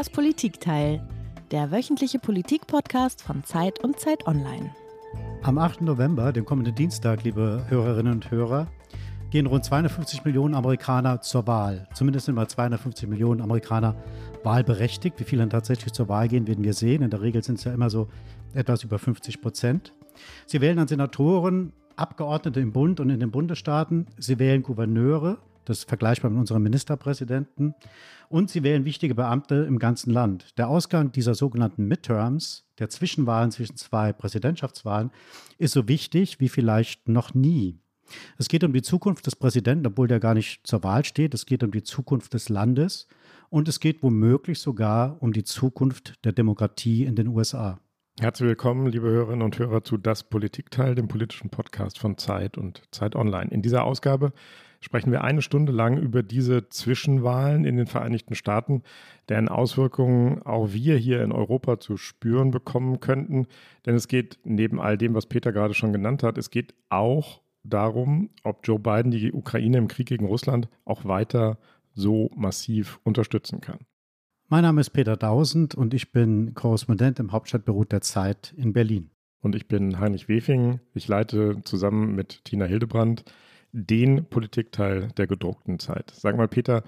Das Politikteil, der wöchentliche Politikpodcast von Zeit und Zeit Online. Am 8. November, dem kommenden Dienstag, liebe Hörerinnen und Hörer, gehen rund 250 Millionen Amerikaner zur Wahl. Zumindest sind mal 250 Millionen Amerikaner wahlberechtigt. Wie viele dann tatsächlich zur Wahl gehen, werden wir sehen. In der Regel sind es ja immer so etwas über 50 Prozent. Sie wählen dann Senatoren, Abgeordnete im Bund und in den Bundesstaaten. Sie wählen Gouverneure, das ist vergleichbar mit unserem Ministerpräsidenten. Und sie wählen wichtige Beamte im ganzen Land. Der Ausgang dieser sogenannten Midterms, der Zwischenwahlen zwischen zwei Präsidentschaftswahlen, ist so wichtig wie vielleicht noch nie. Es geht um die Zukunft des Präsidenten, obwohl der gar nicht zur Wahl steht. Es geht um die Zukunft des Landes und es geht womöglich sogar um die Zukunft der Demokratie in den USA. Herzlich willkommen, liebe Hörerinnen und Hörer, zu Das Politikteil, dem politischen Podcast von Zeit und Zeit Online. In dieser Ausgabe sprechen wir eine Stunde lang über diese Zwischenwahlen in den Vereinigten Staaten, deren Auswirkungen auch wir hier in Europa zu spüren bekommen könnten. Denn es geht neben all dem, was Peter gerade schon genannt hat, es geht auch darum, ob Joe Biden die Ukraine im Krieg gegen Russland auch weiter so massiv unterstützen kann. Mein Name ist Peter Dausend und ich bin Korrespondent im Hauptstadtbüro der Zeit in Berlin. Und ich bin Heinrich Wefing. Ich leite zusammen mit Tina Hildebrand den Politikteil der gedruckten Zeit. Sag mal, Peter,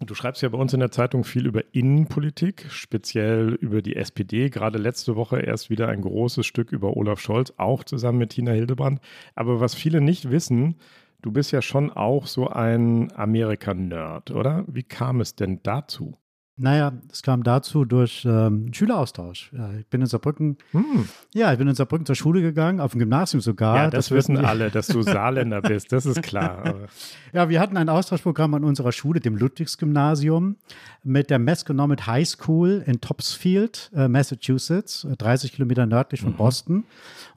du schreibst ja bei uns in der Zeitung viel über Innenpolitik, speziell über die SPD. Gerade letzte Woche erst wieder ein großes Stück über Olaf Scholz, auch zusammen mit Tina Hildebrand. Aber was viele nicht wissen, du bist ja schon auch so ein Amerika-Nerd, oder? Wie kam es denn dazu? Naja, es kam dazu durch ähm, Schüleraustausch. Ja, ich bin in Saarbrücken, hm. ja, ich bin in Saarbrücken zur Schule gegangen, auf dem Gymnasium sogar. Ja, das, das wissen alle, dass du Saarländer bist, das ist klar. ja, wir hatten ein Austauschprogramm an unserer Schule, dem Ludwigsgymnasium, mit der Masconomet High School in Topsfield, äh, Massachusetts, 30 Kilometer nördlich von mhm. Boston.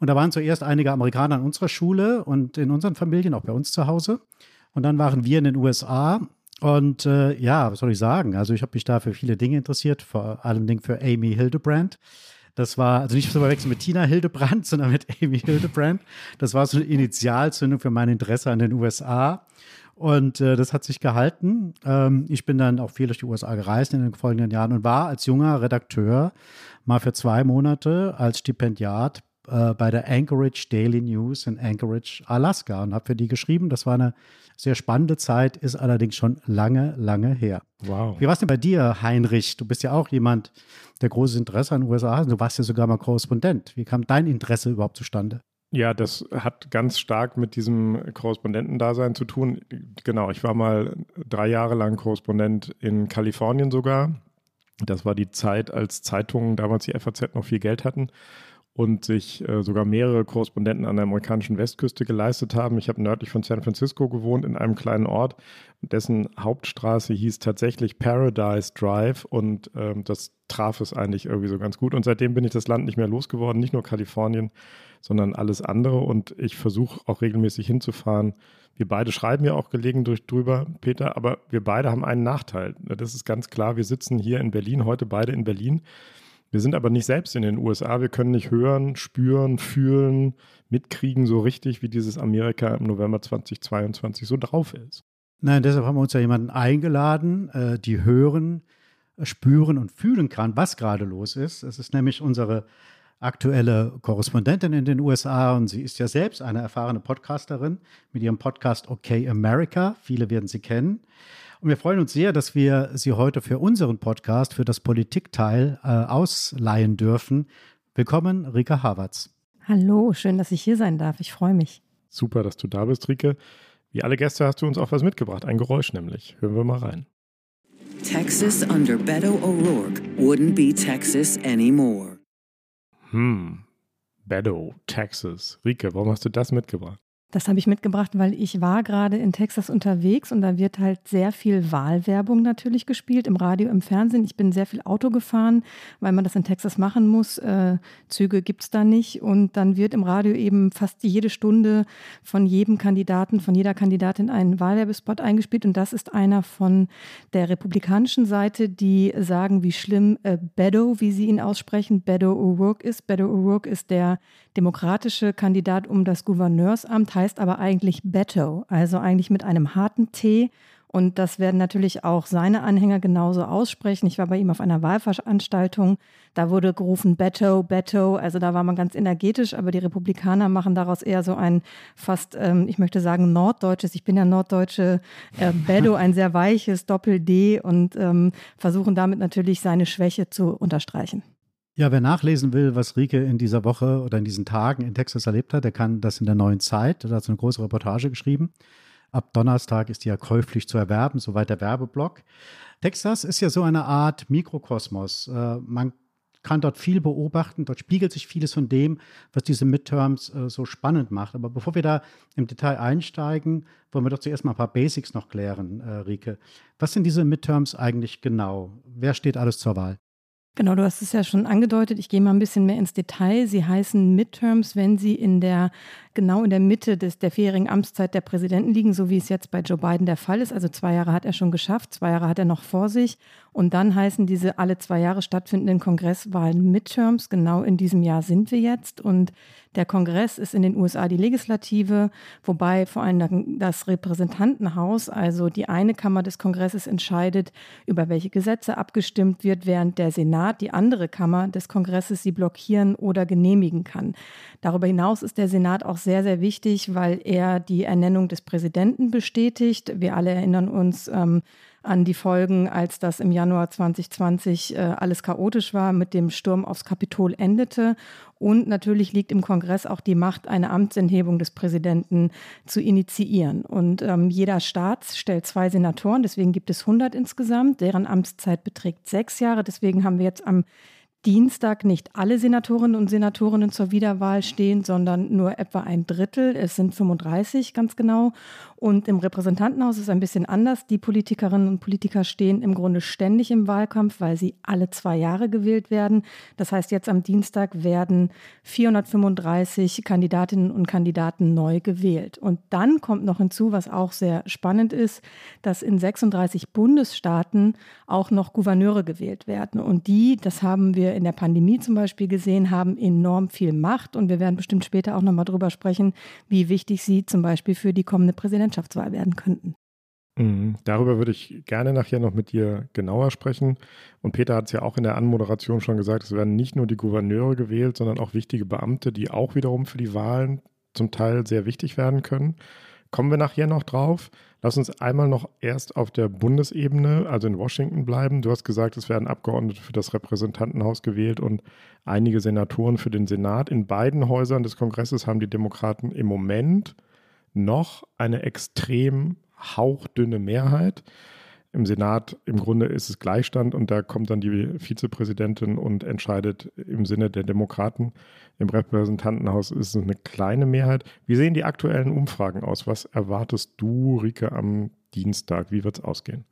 Und da waren zuerst einige Amerikaner an unserer Schule und in unseren Familien, auch bei uns zu Hause. Und dann waren wir in den USA und äh, ja, was soll ich sagen? Also ich habe mich da für viele Dinge interessiert, vor allem Dingen für Amy Hildebrand. Das war, also nicht zu verwechseln mit Tina Hildebrand, sondern mit Amy Hildebrand. Das war so eine Initialzündung für mein Interesse an den USA. Und äh, das hat sich gehalten. Ähm, ich bin dann auch viel durch die USA gereist in den folgenden Jahren und war als junger Redakteur mal für zwei Monate als Stipendiat äh, bei der Anchorage Daily News in Anchorage, Alaska und habe für die geschrieben. Das war eine sehr spannende Zeit, ist allerdings schon lange, lange her. Wow. Wie war es denn bei dir, Heinrich? Du bist ja auch jemand, der großes Interesse an den USA hat. Du warst ja sogar mal Korrespondent. Wie kam dein Interesse überhaupt zustande? Ja, das hat ganz stark mit diesem Korrespondentendasein zu tun. Genau, ich war mal drei Jahre lang Korrespondent in Kalifornien sogar. Das war die Zeit, als Zeitungen damals die FAZ noch viel Geld hatten und sich äh, sogar mehrere Korrespondenten an der amerikanischen Westküste geleistet haben. Ich habe nördlich von San Francisco gewohnt, in einem kleinen Ort, dessen Hauptstraße hieß tatsächlich Paradise Drive und ähm, das traf es eigentlich irgendwie so ganz gut. Und seitdem bin ich das Land nicht mehr losgeworden, nicht nur Kalifornien, sondern alles andere. Und ich versuche auch regelmäßig hinzufahren. Wir beide schreiben ja auch gelegentlich drüber, Peter, aber wir beide haben einen Nachteil. Das ist ganz klar. Wir sitzen hier in Berlin, heute beide in Berlin. Wir sind aber nicht selbst in den USA. Wir können nicht hören, spüren, fühlen, mitkriegen so richtig, wie dieses Amerika im November 2022 so drauf ist. Nein, deshalb haben wir uns ja jemanden eingeladen, äh, die hören, spüren und fühlen kann, was gerade los ist. Es ist nämlich unsere aktuelle Korrespondentin in den USA und sie ist ja selbst eine erfahrene Podcasterin mit ihrem Podcast Okay America. Viele werden sie kennen. Und wir freuen uns sehr, dass wir Sie heute für unseren Podcast, für das Politikteil äh, ausleihen dürfen. Willkommen, Rika Havertz. Hallo, schön, dass ich hier sein darf. Ich freue mich. Super, dass du da bist, Rike. Wie alle Gäste hast du uns auch was mitgebracht, ein Geräusch nämlich. Hören wir mal rein. Texas under Beto O'Rourke wouldn't be Texas anymore. Hm, Beto, Texas. Rike, warum hast du das mitgebracht? Das habe ich mitgebracht, weil ich war gerade in Texas unterwegs und da wird halt sehr viel Wahlwerbung natürlich gespielt, im Radio, im Fernsehen. Ich bin sehr viel Auto gefahren, weil man das in Texas machen muss. Äh, Züge gibt es da nicht. Und dann wird im Radio eben fast jede Stunde von jedem Kandidaten, von jeder Kandidatin ein Wahlwerbespot eingespielt. Und das ist einer von der republikanischen Seite, die sagen, wie schlimm äh, Beto, wie sie ihn aussprechen, Beto O'Rourke ist. Beto O'Rourke ist der demokratische Kandidat um das Gouverneursamt, heißt aber eigentlich Beto, also eigentlich mit einem harten T Und das werden natürlich auch seine Anhänger genauso aussprechen. Ich war bei ihm auf einer Wahlveranstaltung. Da wurde gerufen Beto, Beto. Also da war man ganz energetisch, aber die Republikaner machen daraus eher so ein fast, ähm, ich möchte sagen, norddeutsches. Ich bin ja norddeutsche äh, Beto, ein sehr weiches Doppel-D und ähm, versuchen damit natürlich seine Schwäche zu unterstreichen. Ja, wer nachlesen will, was Rike in dieser Woche oder in diesen Tagen in Texas erlebt hat, der kann das in der neuen Zeit. Da hat so eine große Reportage geschrieben. Ab Donnerstag ist die ja käuflich zu erwerben, soweit der Werbeblock. Texas ist ja so eine Art Mikrokosmos. Äh, man kann dort viel beobachten, dort spiegelt sich vieles von dem, was diese Midterms äh, so spannend macht. Aber bevor wir da im Detail einsteigen, wollen wir doch zuerst mal ein paar Basics noch klären, äh, Rike. Was sind diese Midterms eigentlich genau? Wer steht alles zur Wahl? Genau, du hast es ja schon angedeutet. Ich gehe mal ein bisschen mehr ins Detail. Sie heißen Midterms, wenn sie in der genau in der Mitte des, der vierjährigen Amtszeit der Präsidenten liegen, so wie es jetzt bei Joe Biden der Fall ist. Also zwei Jahre hat er schon geschafft, zwei Jahre hat er noch vor sich. Und dann heißen diese alle zwei Jahre stattfindenden Kongresswahlen Midterms. Genau in diesem Jahr sind wir jetzt. Und der Kongress ist in den USA die Legislative, wobei vor allem das Repräsentantenhaus, also die eine Kammer des Kongresses, entscheidet, über welche Gesetze abgestimmt wird, während der Senat, die andere Kammer des Kongresses, sie blockieren oder genehmigen kann. Darüber hinaus ist der Senat auch sehr, sehr wichtig, weil er die Ernennung des Präsidenten bestätigt. Wir alle erinnern uns, ähm, an die Folgen, als das im Januar 2020 äh, alles chaotisch war, mit dem Sturm aufs Kapitol endete. Und natürlich liegt im Kongress auch die Macht, eine Amtsenthebung des Präsidenten zu initiieren. Und ähm, jeder Staat stellt zwei Senatoren, deswegen gibt es 100 insgesamt. Deren Amtszeit beträgt sechs Jahre. Deswegen haben wir jetzt am Dienstag nicht alle Senatorinnen und Senatorinnen zur Wiederwahl stehen, sondern nur etwa ein Drittel. Es sind 35 ganz genau. Und im Repräsentantenhaus ist es ein bisschen anders. Die Politikerinnen und Politiker stehen im Grunde ständig im Wahlkampf, weil sie alle zwei Jahre gewählt werden. Das heißt, jetzt am Dienstag werden 435 Kandidatinnen und Kandidaten neu gewählt. Und dann kommt noch hinzu, was auch sehr spannend ist, dass in 36 Bundesstaaten auch noch Gouverneure gewählt werden. Und die, das haben wir in der Pandemie zum Beispiel gesehen, haben enorm viel Macht. Und wir werden bestimmt später auch noch mal drüber sprechen, wie wichtig sie zum Beispiel für die kommende Präsidentschaft Präsidentschaftswahl werden könnten. Mhm. Darüber würde ich gerne nachher noch mit dir genauer sprechen. Und Peter hat es ja auch in der Anmoderation schon gesagt, es werden nicht nur die Gouverneure gewählt, sondern auch wichtige Beamte, die auch wiederum für die Wahlen zum Teil sehr wichtig werden können. Kommen wir nachher noch drauf. Lass uns einmal noch erst auf der Bundesebene, also in Washington bleiben. Du hast gesagt, es werden Abgeordnete für das Repräsentantenhaus gewählt und einige Senatoren für den Senat. In beiden Häusern des Kongresses haben die Demokraten im Moment noch eine extrem hauchdünne Mehrheit. Im Senat im Grunde ist es Gleichstand und da kommt dann die Vizepräsidentin und entscheidet im Sinne der Demokraten. Im Repräsentantenhaus ist es eine kleine Mehrheit. Wie sehen die aktuellen Umfragen aus? Was erwartest du, Rike, am Dienstag? Wie wird es ausgehen?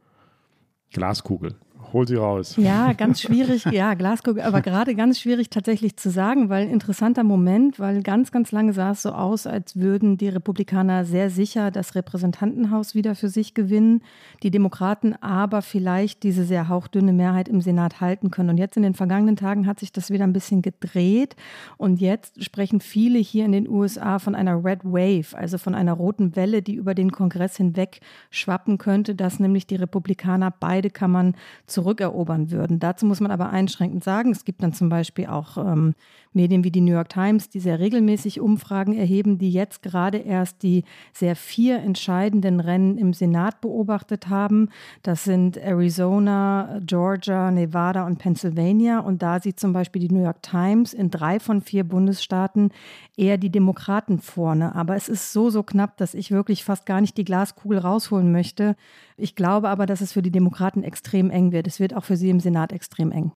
Glaskugel. Hol sie raus. Ja, ganz schwierig. Ja, Glaskugel, aber gerade ganz schwierig tatsächlich zu sagen, weil interessanter Moment, weil ganz, ganz lange sah es so aus, als würden die Republikaner sehr sicher das Repräsentantenhaus wieder für sich gewinnen, die Demokraten aber vielleicht diese sehr hauchdünne Mehrheit im Senat halten können. Und jetzt in den vergangenen Tagen hat sich das wieder ein bisschen gedreht. Und jetzt sprechen viele hier in den USA von einer Red Wave, also von einer roten Welle, die über den Kongress hinweg schwappen könnte, dass nämlich die Republikaner beide Kammern zurückerobern würden. Dazu muss man aber einschränkend sagen, es gibt dann zum Beispiel auch ähm, Medien wie die New York Times, die sehr regelmäßig Umfragen erheben, die jetzt gerade erst die sehr vier entscheidenden Rennen im Senat beobachtet haben. Das sind Arizona, Georgia, Nevada und Pennsylvania. Und da sieht zum Beispiel die New York Times in drei von vier Bundesstaaten eher die Demokraten vorne. Aber es ist so, so knapp, dass ich wirklich fast gar nicht die Glaskugel rausholen möchte. Ich glaube aber, dass es für die Demokraten extrem eng wird. Es wird auch für sie im Senat extrem eng.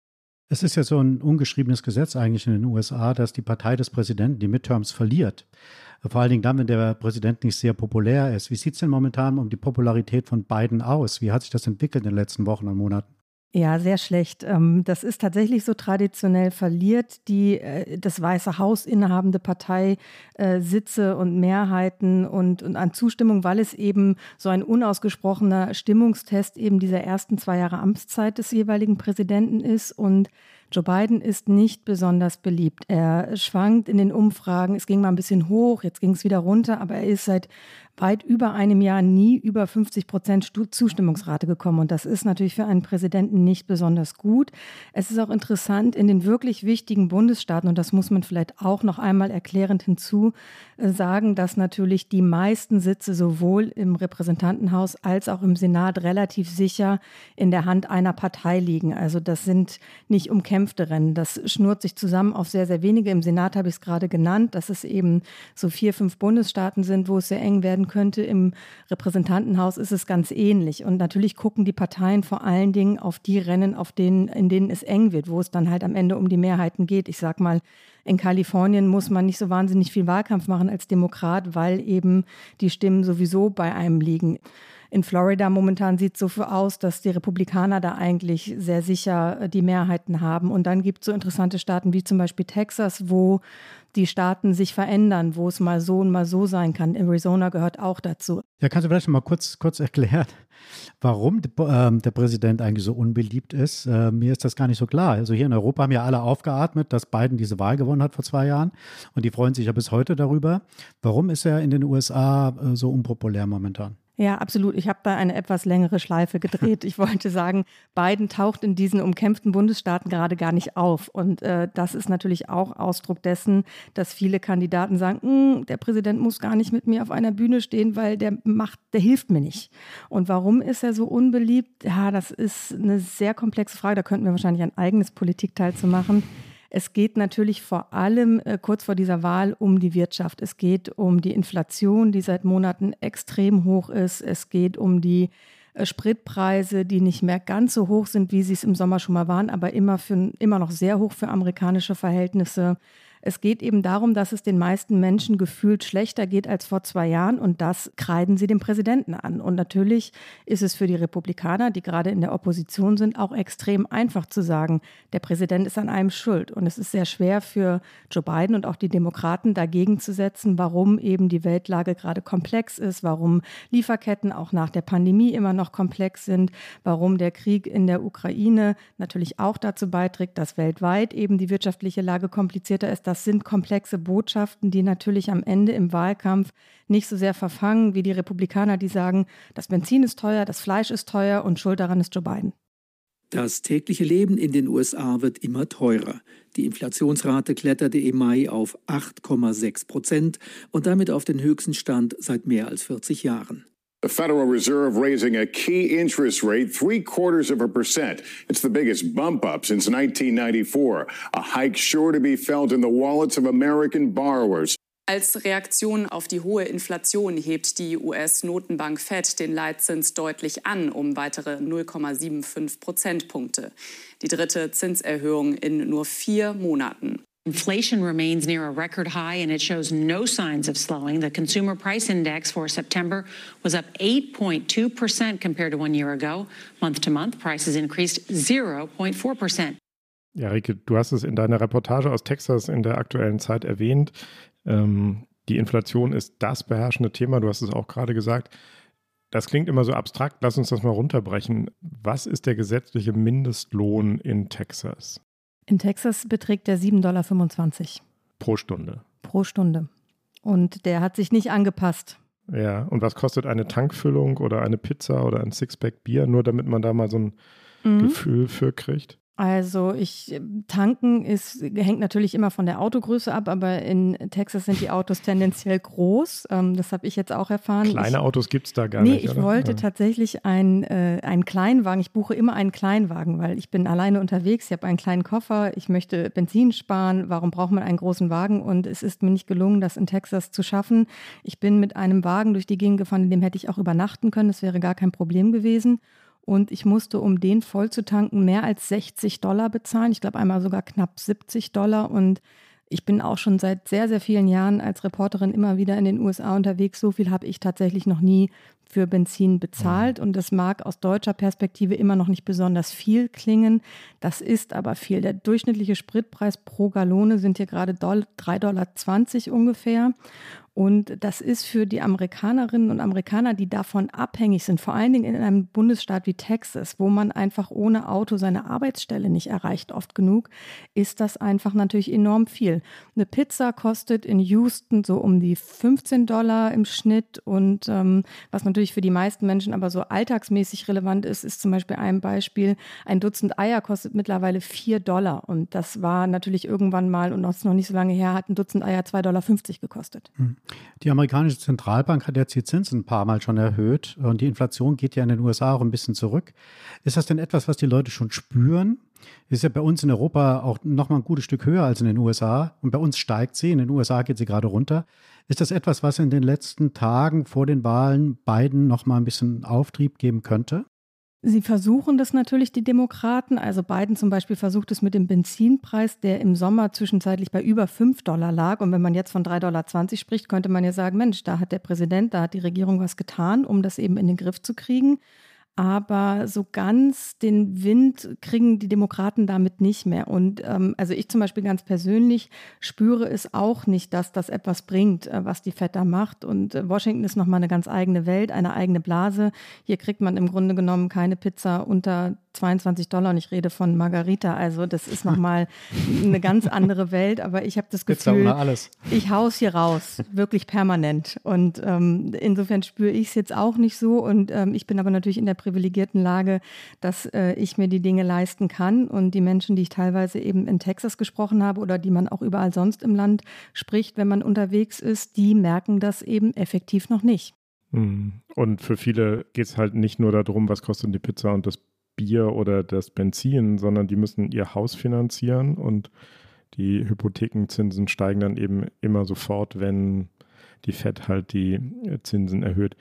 Es ist ja so ein ungeschriebenes Gesetz eigentlich in den USA, dass die Partei des Präsidenten die Midterms verliert. Vor allen Dingen dann, wenn der Präsident nicht sehr populär ist. Wie sieht es denn momentan um die Popularität von Biden aus? Wie hat sich das entwickelt in den letzten Wochen und Monaten? Ja, sehr schlecht. Ähm, das ist tatsächlich so traditionell verliert die äh, das Weiße Haus innehabende Partei äh, Sitze und Mehrheiten und, und an Zustimmung, weil es eben so ein unausgesprochener Stimmungstest eben dieser ersten zwei Jahre Amtszeit des jeweiligen Präsidenten ist. Und Joe Biden ist nicht besonders beliebt. Er schwankt in den Umfragen. Es ging mal ein bisschen hoch, jetzt ging es wieder runter, aber er ist seit weit über einem Jahr nie über 50 Prozent Zustimmungsrate gekommen. Und das ist natürlich für einen Präsidenten nicht besonders gut. Es ist auch interessant, in den wirklich wichtigen Bundesstaaten, und das muss man vielleicht auch noch einmal erklärend hinzu äh, sagen, dass natürlich die meisten Sitze sowohl im Repräsentantenhaus als auch im Senat relativ sicher in der Hand einer Partei liegen. Also das sind nicht umkämpfte Rennen. Das schnurrt sich zusammen auf sehr, sehr wenige. Im Senat habe ich es gerade genannt, dass es eben so vier, fünf Bundesstaaten sind, wo es sehr eng werden könnte. Im Repräsentantenhaus ist es ganz ähnlich. Und natürlich gucken die Parteien vor allen Dingen auf die Rennen, auf denen, in denen es eng wird, wo es dann halt am Ende um die Mehrheiten geht. Ich sag mal, in Kalifornien muss man nicht so wahnsinnig viel Wahlkampf machen als Demokrat, weil eben die Stimmen sowieso bei einem liegen. In Florida momentan sieht es so aus, dass die Republikaner da eigentlich sehr sicher äh, die Mehrheiten haben. Und dann gibt es so interessante Staaten wie zum Beispiel Texas, wo die Staaten sich verändern, wo es mal so und mal so sein kann. Arizona gehört auch dazu. Ja, kannst du vielleicht mal kurz, kurz erklären, warum der Präsident eigentlich so unbeliebt ist? Äh, mir ist das gar nicht so klar. Also hier in Europa haben ja alle aufgeatmet, dass Biden diese Wahl gewonnen hat vor zwei Jahren und die freuen sich ja bis heute darüber. Warum ist er in den USA äh, so unpopulär momentan? Ja, absolut. Ich habe da eine etwas längere Schleife gedreht. Ich wollte sagen, Biden taucht in diesen umkämpften Bundesstaaten gerade gar nicht auf. Und äh, das ist natürlich auch Ausdruck dessen, dass viele Kandidaten sagen, hm, der Präsident muss gar nicht mit mir auf einer Bühne stehen, weil der macht, der hilft mir nicht. Und warum ist er so unbeliebt? Ja, das ist eine sehr komplexe Frage. Da könnten wir wahrscheinlich ein eigenes Politikteil zu machen. Es geht natürlich vor allem äh, kurz vor dieser Wahl um die Wirtschaft. Es geht um die Inflation, die seit Monaten extrem hoch ist. Es geht um die äh, Spritpreise, die nicht mehr ganz so hoch sind, wie sie es im Sommer schon mal waren, aber immer, für, immer noch sehr hoch für amerikanische Verhältnisse. Es geht eben darum, dass es den meisten Menschen gefühlt schlechter geht als vor zwei Jahren und das kreiden sie dem Präsidenten an. Und natürlich ist es für die Republikaner, die gerade in der Opposition sind, auch extrem einfach zu sagen, der Präsident ist an einem schuld. Und es ist sehr schwer für Joe Biden und auch die Demokraten dagegen zu setzen, warum eben die Weltlage gerade komplex ist, warum Lieferketten auch nach der Pandemie immer noch komplex sind, warum der Krieg in der Ukraine natürlich auch dazu beiträgt, dass weltweit eben die wirtschaftliche Lage komplizierter ist, das sind komplexe Botschaften, die natürlich am Ende im Wahlkampf nicht so sehr verfangen wie die Republikaner, die sagen, das Benzin ist teuer, das Fleisch ist teuer und schuld daran ist Joe Biden. Das tägliche Leben in den USA wird immer teurer. Die Inflationsrate kletterte im Mai auf 8,6 Prozent und damit auf den höchsten Stand seit mehr als 40 Jahren. The Federal Reserve raising a key interest rate three quarters of a percent. It's the biggest bump up since 1994. A hike sure to be felt in the wallets of American borrowers. Als Reaktion auf die hohe Inflation hebt die US-Notenbank Fed den Leitzins deutlich an um weitere 0,75 Prozentpunkte. Die dritte Zinserhöhung in nur vier Monaten. Inflation remains near a record high and it shows no signs of slowing. The consumer price index for September was up 8.2% compared to one year ago. Month to month, prices increased 0.4%. Ja, Rike, du hast es in deiner Reportage aus Texas in der aktuellen Zeit erwähnt. Ähm, die Inflation ist das beherrschende Thema. Du hast es auch gerade gesagt. Das klingt immer so abstrakt. Lass uns das mal runterbrechen. Was ist der gesetzliche Mindestlohn in Texas? In Texas beträgt der 7,25 Dollar. Pro Stunde. Pro Stunde. Und der hat sich nicht angepasst. Ja, und was kostet eine Tankfüllung oder eine Pizza oder ein Sixpack Bier, nur damit man da mal so ein mhm. Gefühl für kriegt? Also ich tanken ist hängt natürlich immer von der Autogröße ab, aber in Texas sind die Autos tendenziell groß. Ähm, das habe ich jetzt auch erfahren. Kleine ich, Autos gibt es da gar nee, nicht. Nee, ich oder? wollte ja. tatsächlich ein, äh, einen Kleinwagen. Ich buche immer einen Kleinwagen, weil ich bin alleine unterwegs. Ich habe einen kleinen Koffer. Ich möchte Benzin sparen. Warum braucht man einen großen Wagen? Und es ist mir nicht gelungen, das in Texas zu schaffen. Ich bin mit einem Wagen durch die Gegend gefahren, in dem hätte ich auch übernachten können. Das wäre gar kein Problem gewesen. Und ich musste, um den voll zu tanken, mehr als 60 Dollar bezahlen. Ich glaube einmal sogar knapp 70 Dollar. Und ich bin auch schon seit sehr, sehr vielen Jahren als Reporterin immer wieder in den USA unterwegs. So viel habe ich tatsächlich noch nie für Benzin bezahlt. Und das mag aus deutscher Perspektive immer noch nicht besonders viel klingen. Das ist aber viel. Der durchschnittliche Spritpreis pro Gallone sind hier gerade 3,20 Dollar ungefähr. Und das ist für die Amerikanerinnen und Amerikaner, die davon abhängig sind, vor allen Dingen in einem Bundesstaat wie Texas, wo man einfach ohne Auto seine Arbeitsstelle nicht erreicht, oft genug, ist das einfach natürlich enorm viel. Eine Pizza kostet in Houston so um die 15 Dollar im Schnitt. Und ähm, was natürlich für die meisten Menschen aber so alltagsmäßig relevant ist, ist zum Beispiel ein Beispiel, ein Dutzend Eier kostet mittlerweile 4 Dollar. Und das war natürlich irgendwann mal, und das ist noch nicht so lange her, hat ein Dutzend Eier 2,50 Dollar gekostet. Hm. Die amerikanische Zentralbank hat jetzt die Zinsen ein paar Mal schon erhöht und die Inflation geht ja in den USA auch ein bisschen zurück. Ist das denn etwas, was die Leute schon spüren? Ist ja bei uns in Europa auch noch mal ein gutes Stück höher als in den USA und bei uns steigt sie, in den USA geht sie gerade runter. Ist das etwas, was in den letzten Tagen vor den Wahlen beiden noch mal ein bisschen Auftrieb geben könnte? Sie versuchen das natürlich, die Demokraten. Also Biden zum Beispiel versucht es mit dem Benzinpreis, der im Sommer zwischenzeitlich bei über 5 Dollar lag. Und wenn man jetzt von 3,20 Dollar spricht, könnte man ja sagen, Mensch, da hat der Präsident, da hat die Regierung was getan, um das eben in den Griff zu kriegen aber so ganz den Wind kriegen die Demokraten damit nicht mehr. Und ähm, also ich zum Beispiel ganz persönlich spüre es auch nicht, dass das etwas bringt, äh, was die FED da macht. Und äh, Washington ist nochmal eine ganz eigene Welt, eine eigene Blase. Hier kriegt man im Grunde genommen keine Pizza unter 22 Dollar und ich rede von Margarita. Also das ist nochmal eine ganz andere Welt. Aber ich habe das Gefühl, ich haus hier raus, wirklich permanent. Und ähm, insofern spüre ich es jetzt auch nicht so. Und ähm, ich bin aber natürlich in der privilegierten Lage, dass äh, ich mir die Dinge leisten kann. Und die Menschen, die ich teilweise eben in Texas gesprochen habe oder die man auch überall sonst im Land spricht, wenn man unterwegs ist, die merken das eben effektiv noch nicht. Hm. Und für viele geht es halt nicht nur darum, was kostet die Pizza und das Bier oder das Benzin, sondern die müssen ihr Haus finanzieren und die Hypothekenzinsen steigen dann eben immer sofort, wenn die FED halt die Zinsen erhöht.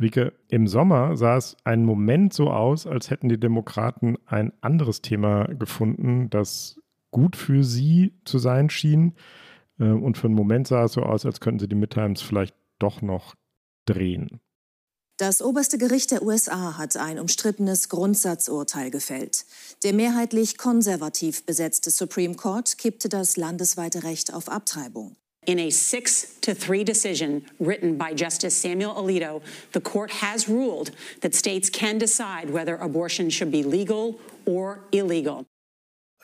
Rike, im Sommer sah es einen Moment so aus, als hätten die Demokraten ein anderes Thema gefunden, das gut für sie zu sein schien. Äh, und für einen Moment sah es so aus, als könnten sie die Midtimes vielleicht doch noch drehen. Das oberste Gericht der USA hat ein umstrittenes Grundsatzurteil gefällt. Der mehrheitlich konservativ besetzte Supreme Court kippte das landesweite Recht auf Abtreibung. In a six to three decision written by Justice Samuel Alito, the court has ruled that states can decide whether abortion should be legal or illegal.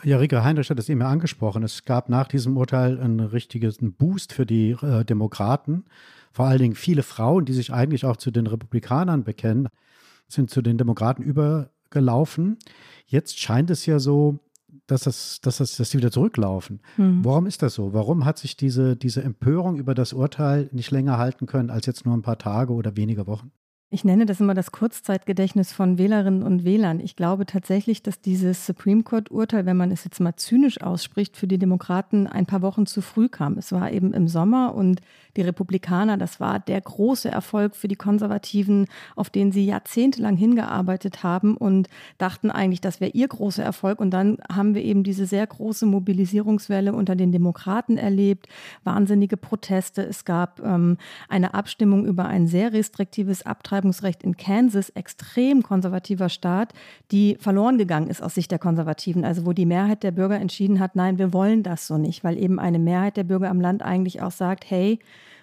Ja, Rika Heinrich hat es eben angesprochen. Es gab nach diesem Urteil einen richtigen Boost für die äh, Demokraten. Vor allen Dingen viele Frauen, die sich eigentlich auch zu den Republikanern bekennen, sind zu den Demokraten übergelaufen. Jetzt scheint es ja so, dass, das, dass, das, dass sie wieder zurücklaufen. Mhm. Warum ist das so? Warum hat sich diese, diese Empörung über das Urteil nicht länger halten können als jetzt nur ein paar Tage oder wenige Wochen? Ich nenne das immer das Kurzzeitgedächtnis von Wählerinnen und Wählern. Ich glaube tatsächlich, dass dieses Supreme Court-Urteil, wenn man es jetzt mal zynisch ausspricht, für die Demokraten ein paar Wochen zu früh kam. Es war eben im Sommer und die Republikaner, das war der große Erfolg für die Konservativen, auf den sie jahrzehntelang hingearbeitet haben und dachten eigentlich, das wäre ihr großer Erfolg. Und dann haben wir eben diese sehr große Mobilisierungswelle unter den Demokraten erlebt, wahnsinnige Proteste. Es gab ähm, eine Abstimmung über ein sehr restriktives Abtreibungsrecht Abtreibungsrecht in Kansas, extrem konservativer Staat, die verloren gegangen ist aus Sicht der Konservativen. Also wo die Mehrheit der Bürger entschieden hat, nein, wir wollen das so nicht, weil eben eine Mehrheit der Bürger am Land eigentlich auch sagt, hey,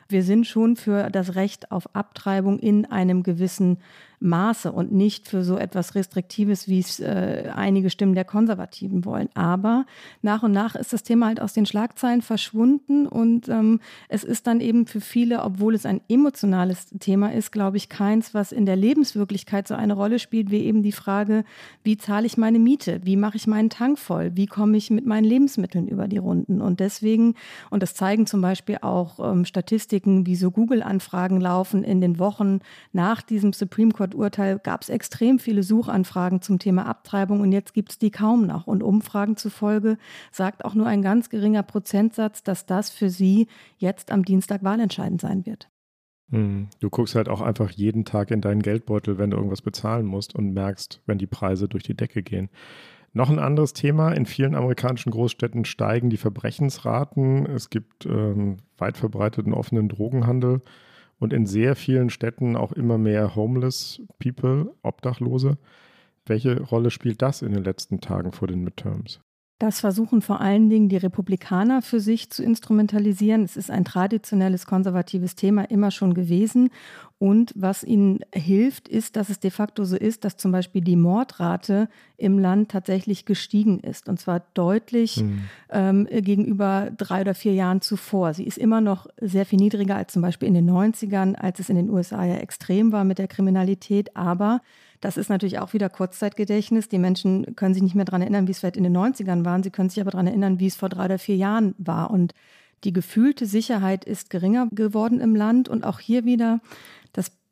wir sind schon für das Recht auf Abtreibung in einem gewissen Maße und nicht für so etwas Restriktives, wie es äh, einige Stimmen der Konservativen wollen. Aber nach und nach ist das Thema halt aus den Schlagzeilen verschwunden und ähm, es ist dann eben für viele, obwohl es ein emotionales Thema ist, glaube ich, keins, was in der Lebenswirklichkeit so eine Rolle spielt, wie eben die Frage, wie zahle ich meine Miete, wie mache ich meinen Tank voll, wie komme ich mit meinen Lebensmitteln über die Runden. Und deswegen, und das zeigen zum Beispiel auch ähm, Statistiken, wie so Google-Anfragen laufen in den Wochen nach diesem Supreme Court Urteil gab es extrem viele Suchanfragen zum Thema Abtreibung und jetzt gibt es die kaum noch. Und Umfragen zufolge sagt auch nur ein ganz geringer Prozentsatz, dass das für sie jetzt am Dienstag wahlentscheidend sein wird. Hm. Du guckst halt auch einfach jeden Tag in deinen Geldbeutel, wenn du irgendwas bezahlen musst und merkst, wenn die Preise durch die Decke gehen. Noch ein anderes Thema. In vielen amerikanischen Großstädten steigen die Verbrechensraten. Es gibt ähm, weit verbreiteten offenen Drogenhandel. Und in sehr vielen Städten auch immer mehr Homeless People, Obdachlose. Welche Rolle spielt das in den letzten Tagen vor den Midterms? Das versuchen vor allen Dingen die Republikaner für sich zu instrumentalisieren. Es ist ein traditionelles konservatives Thema immer schon gewesen. Und was ihnen hilft, ist, dass es de facto so ist, dass zum Beispiel die Mordrate im Land tatsächlich gestiegen ist. Und zwar deutlich mhm. ähm, gegenüber drei oder vier Jahren zuvor. Sie ist immer noch sehr viel niedriger als zum Beispiel in den 90ern, als es in den USA ja extrem war mit der Kriminalität. Aber das ist natürlich auch wieder Kurzzeitgedächtnis. Die Menschen können sich nicht mehr daran erinnern, wie es vielleicht in den 90ern waren. Sie können sich aber daran erinnern, wie es vor drei oder vier Jahren war. Und die gefühlte Sicherheit ist geringer geworden im Land. Und auch hier wieder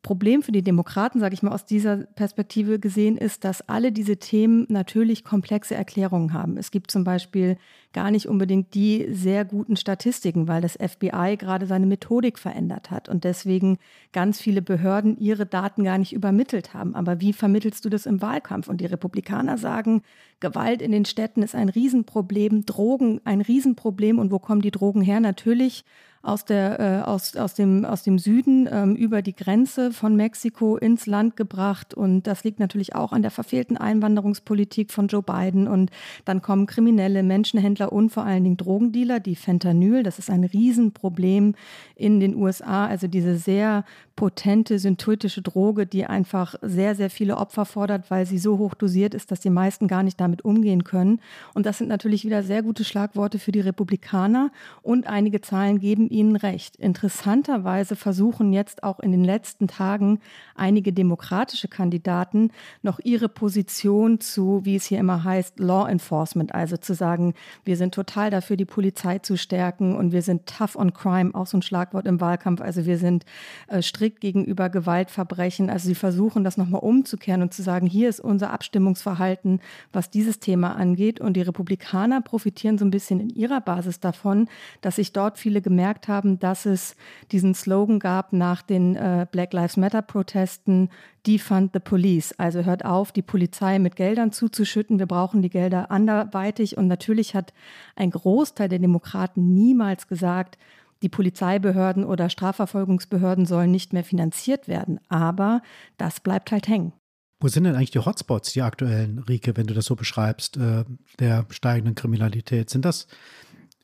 Problem für die Demokraten, sage ich mal aus dieser Perspektive gesehen, ist, dass alle diese Themen natürlich komplexe Erklärungen haben. Es gibt zum Beispiel gar nicht unbedingt die sehr guten Statistiken, weil das FBI gerade seine Methodik verändert hat und deswegen ganz viele Behörden ihre Daten gar nicht übermittelt haben. Aber wie vermittelst du das im Wahlkampf? Und die Republikaner sagen, Gewalt in den Städten ist ein Riesenproblem, Drogen ein Riesenproblem. Und wo kommen die Drogen her? Natürlich aus, der, äh, aus, aus, dem, aus dem Süden ähm, über die Grenze von Mexiko ins Land gebracht. Und das liegt natürlich auch an der verfehlten Einwanderungspolitik von Joe Biden. Und dann kommen kriminelle Menschenhändler und vor allen Dingen Drogendealer, die Fentanyl, das ist ein Riesenproblem in den USA. Also diese sehr potente synthetische Droge, die einfach sehr, sehr viele Opfer fordert, weil sie so hoch dosiert ist, dass die meisten gar nicht damit umgehen können. Und das sind natürlich wieder sehr gute Schlagworte für die Republikaner. Und einige Zahlen geben ihnen recht. Interessanterweise versuchen jetzt auch in den letzten Tagen einige demokratische Kandidaten noch ihre Position zu, wie es hier immer heißt, Law Enforcement, also zu sagen, wir sind total dafür, die Polizei zu stärken und wir sind tough on crime, auch so ein Schlagwort im Wahlkampf. Also wir sind äh, strikt gegenüber Gewaltverbrechen. Also sie versuchen das nochmal umzukehren und zu sagen, hier ist unser Abstimmungsverhalten, was dieses Thema angeht. Und die Republikaner profitieren so ein bisschen in ihrer Basis davon, dass sich dort viele gemerkt gesagt haben, dass es diesen Slogan gab nach den äh, Black Lives Matter Protesten, Defund the Police. Also hört auf, die Polizei mit Geldern zuzuschütten. Wir brauchen die Gelder anderweitig. Und natürlich hat ein Großteil der Demokraten niemals gesagt, die Polizeibehörden oder Strafverfolgungsbehörden sollen nicht mehr finanziert werden. Aber das bleibt halt hängen. Wo sind denn eigentlich die Hotspots, die aktuellen, Rike, wenn du das so beschreibst, äh, der steigenden Kriminalität? Sind das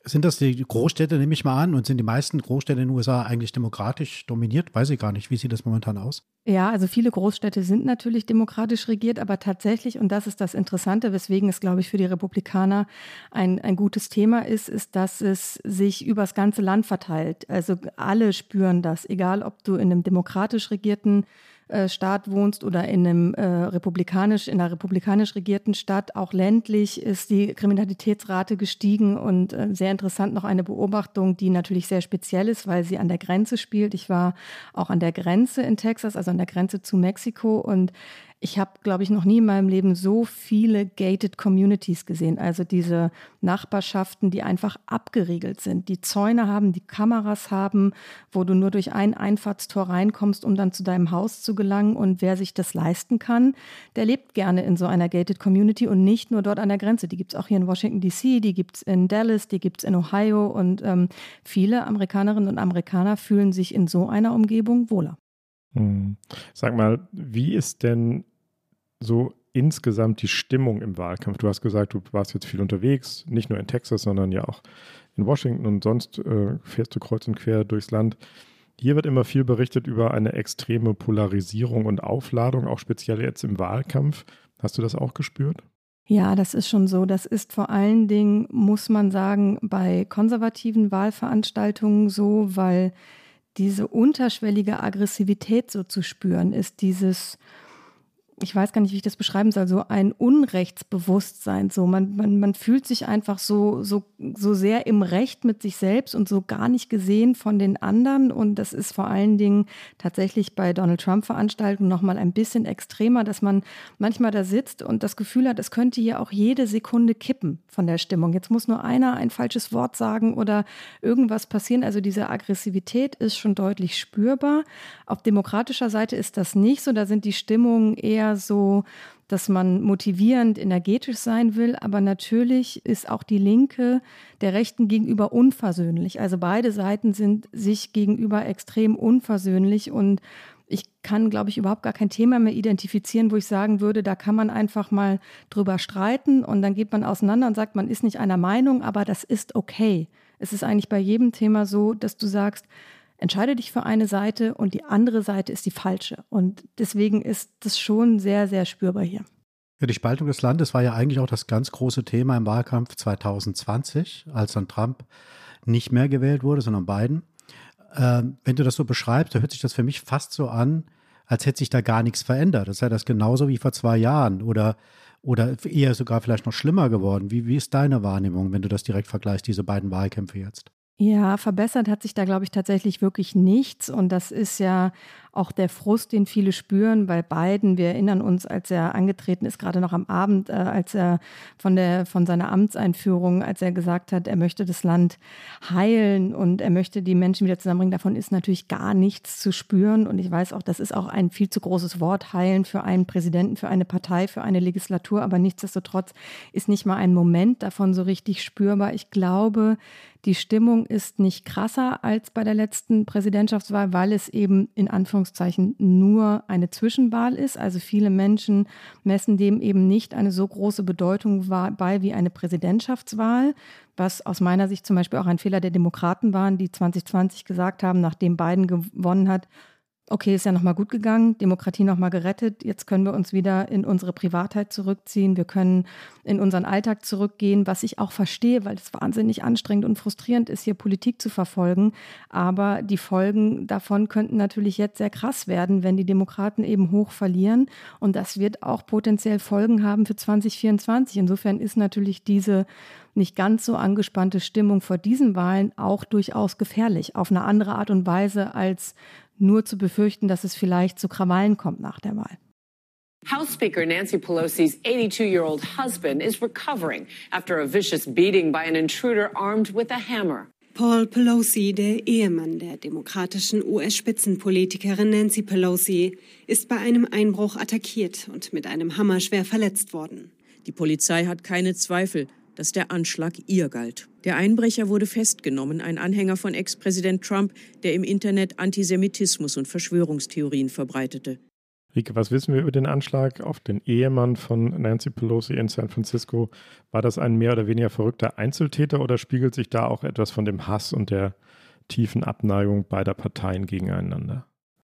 sind das die Großstädte, nehme ich mal an, und sind die meisten Großstädte in den USA eigentlich demokratisch dominiert? Weiß ich gar nicht. Wie sieht das momentan aus? Ja, also viele Großstädte sind natürlich demokratisch regiert, aber tatsächlich, und das ist das Interessante, weswegen es, glaube ich, für die Republikaner ein, ein gutes Thema ist, ist, dass es sich übers ganze Land verteilt. Also alle spüren das, egal ob du in einem demokratisch regierten äh, Staat wohnst oder in einem äh, republikanisch, in einer republikanisch regierten Stadt, auch ländlich, ist die Kriminalitätsrate gestiegen und äh, sehr interessant noch eine Beobachtung, die natürlich sehr speziell ist, weil sie an der Grenze spielt. Ich war auch an der Grenze in Texas, also an der Grenze zu Mexiko und ich habe, glaube ich, noch nie in meinem Leben so viele gated Communities gesehen. Also diese Nachbarschaften, die einfach abgeriegelt sind, die Zäune haben, die Kameras haben, wo du nur durch ein Einfahrtstor reinkommst, um dann zu deinem Haus zu gelangen. Und wer sich das leisten kann, der lebt gerne in so einer gated Community und nicht nur dort an der Grenze. Die gibt es auch hier in Washington, DC, die gibt es in Dallas, die gibt es in Ohio. Und ähm, viele Amerikanerinnen und Amerikaner fühlen sich in so einer Umgebung wohler. Hm. Sag mal, wie ist denn so insgesamt die Stimmung im Wahlkampf? Du hast gesagt, du warst jetzt viel unterwegs, nicht nur in Texas, sondern ja auch in Washington und sonst äh, fährst du kreuz und quer durchs Land. Hier wird immer viel berichtet über eine extreme Polarisierung und Aufladung, auch speziell jetzt im Wahlkampf. Hast du das auch gespürt? Ja, das ist schon so. Das ist vor allen Dingen, muss man sagen, bei konservativen Wahlveranstaltungen so, weil diese unterschwellige Aggressivität so zu spüren ist, dieses ich weiß gar nicht, wie ich das beschreiben soll, so ein Unrechtsbewusstsein. So, man, man, man fühlt sich einfach so, so, so sehr im Recht mit sich selbst und so gar nicht gesehen von den anderen. Und das ist vor allen Dingen tatsächlich bei Donald Trump-Veranstaltungen nochmal ein bisschen extremer, dass man manchmal da sitzt und das Gefühl hat, es könnte hier auch jede Sekunde kippen von der Stimmung. Jetzt muss nur einer ein falsches Wort sagen oder irgendwas passieren. Also diese Aggressivität ist schon deutlich spürbar. Auf demokratischer Seite ist das nicht so. Da sind die Stimmungen eher so dass man motivierend, energetisch sein will. Aber natürlich ist auch die Linke der Rechten gegenüber unversöhnlich. Also beide Seiten sind sich gegenüber extrem unversöhnlich und ich kann, glaube ich, überhaupt gar kein Thema mehr identifizieren, wo ich sagen würde, da kann man einfach mal drüber streiten und dann geht man auseinander und sagt, man ist nicht einer Meinung, aber das ist okay. Es ist eigentlich bei jedem Thema so, dass du sagst, entscheide dich für eine Seite und die andere Seite ist die falsche. Und deswegen ist das schon sehr, sehr spürbar hier. Ja, die Spaltung des Landes war ja eigentlich auch das ganz große Thema im Wahlkampf 2020, als dann Trump nicht mehr gewählt wurde, sondern Biden. Ähm, wenn du das so beschreibst, da hört sich das für mich fast so an, als hätte sich da gar nichts verändert. Das ja das genauso wie vor zwei Jahren oder, oder eher sogar vielleicht noch schlimmer geworden. Wie, wie ist deine Wahrnehmung, wenn du das direkt vergleichst, diese beiden Wahlkämpfe jetzt? Ja, verbessert hat sich da, glaube ich, tatsächlich wirklich nichts. Und das ist ja auch der Frust, den viele spüren bei beiden. Wir erinnern uns, als er angetreten ist, gerade noch am Abend, äh, als er von, der, von seiner Amtseinführung, als er gesagt hat, er möchte das Land heilen und er möchte die Menschen wieder zusammenbringen. Davon ist natürlich gar nichts zu spüren. Und ich weiß auch, das ist auch ein viel zu großes Wort, heilen für einen Präsidenten, für eine Partei, für eine Legislatur. Aber nichtsdestotrotz ist nicht mal ein Moment davon so richtig spürbar. Ich glaube, die Stimmung ist nicht krasser als bei der letzten Präsidentschaftswahl, weil es eben in Anführungszeichen nur eine Zwischenwahl ist. Also viele Menschen messen dem eben nicht eine so große Bedeutung bei wie eine Präsidentschaftswahl, was aus meiner Sicht zum Beispiel auch ein Fehler der Demokraten waren, die 2020 gesagt haben, nachdem Biden gewonnen hat, okay, ist ja nochmal gut gegangen, Demokratie nochmal gerettet, jetzt können wir uns wieder in unsere Privatheit zurückziehen, wir können in unseren Alltag zurückgehen, was ich auch verstehe, weil es wahnsinnig anstrengend und frustrierend ist, hier Politik zu verfolgen. Aber die Folgen davon könnten natürlich jetzt sehr krass werden, wenn die Demokraten eben hoch verlieren. Und das wird auch potenziell Folgen haben für 2024. Insofern ist natürlich diese nicht ganz so angespannte Stimmung vor diesen Wahlen auch durchaus gefährlich, auf eine andere Art und Weise als nur zu befürchten, dass es vielleicht zu Krawallen kommt nach der Wahl. House Speaker Nancy Pelosi's 82-year-old husband is recovering after a vicious beating by an intruder armed with a hammer. Paul Pelosi, der Ehemann der demokratischen US-Spitzenpolitikerin Nancy Pelosi, ist bei einem Einbruch attackiert und mit einem Hammer schwer verletzt worden. Die Polizei hat keine Zweifel, dass der Anschlag ihr galt. Der Einbrecher wurde festgenommen, ein Anhänger von Ex-Präsident Trump, der im Internet Antisemitismus und Verschwörungstheorien verbreitete. Rike, was wissen wir über den Anschlag auf den Ehemann von Nancy Pelosi in San Francisco? War das ein mehr oder weniger verrückter Einzeltäter oder spiegelt sich da auch etwas von dem Hass und der tiefen Abneigung beider Parteien gegeneinander?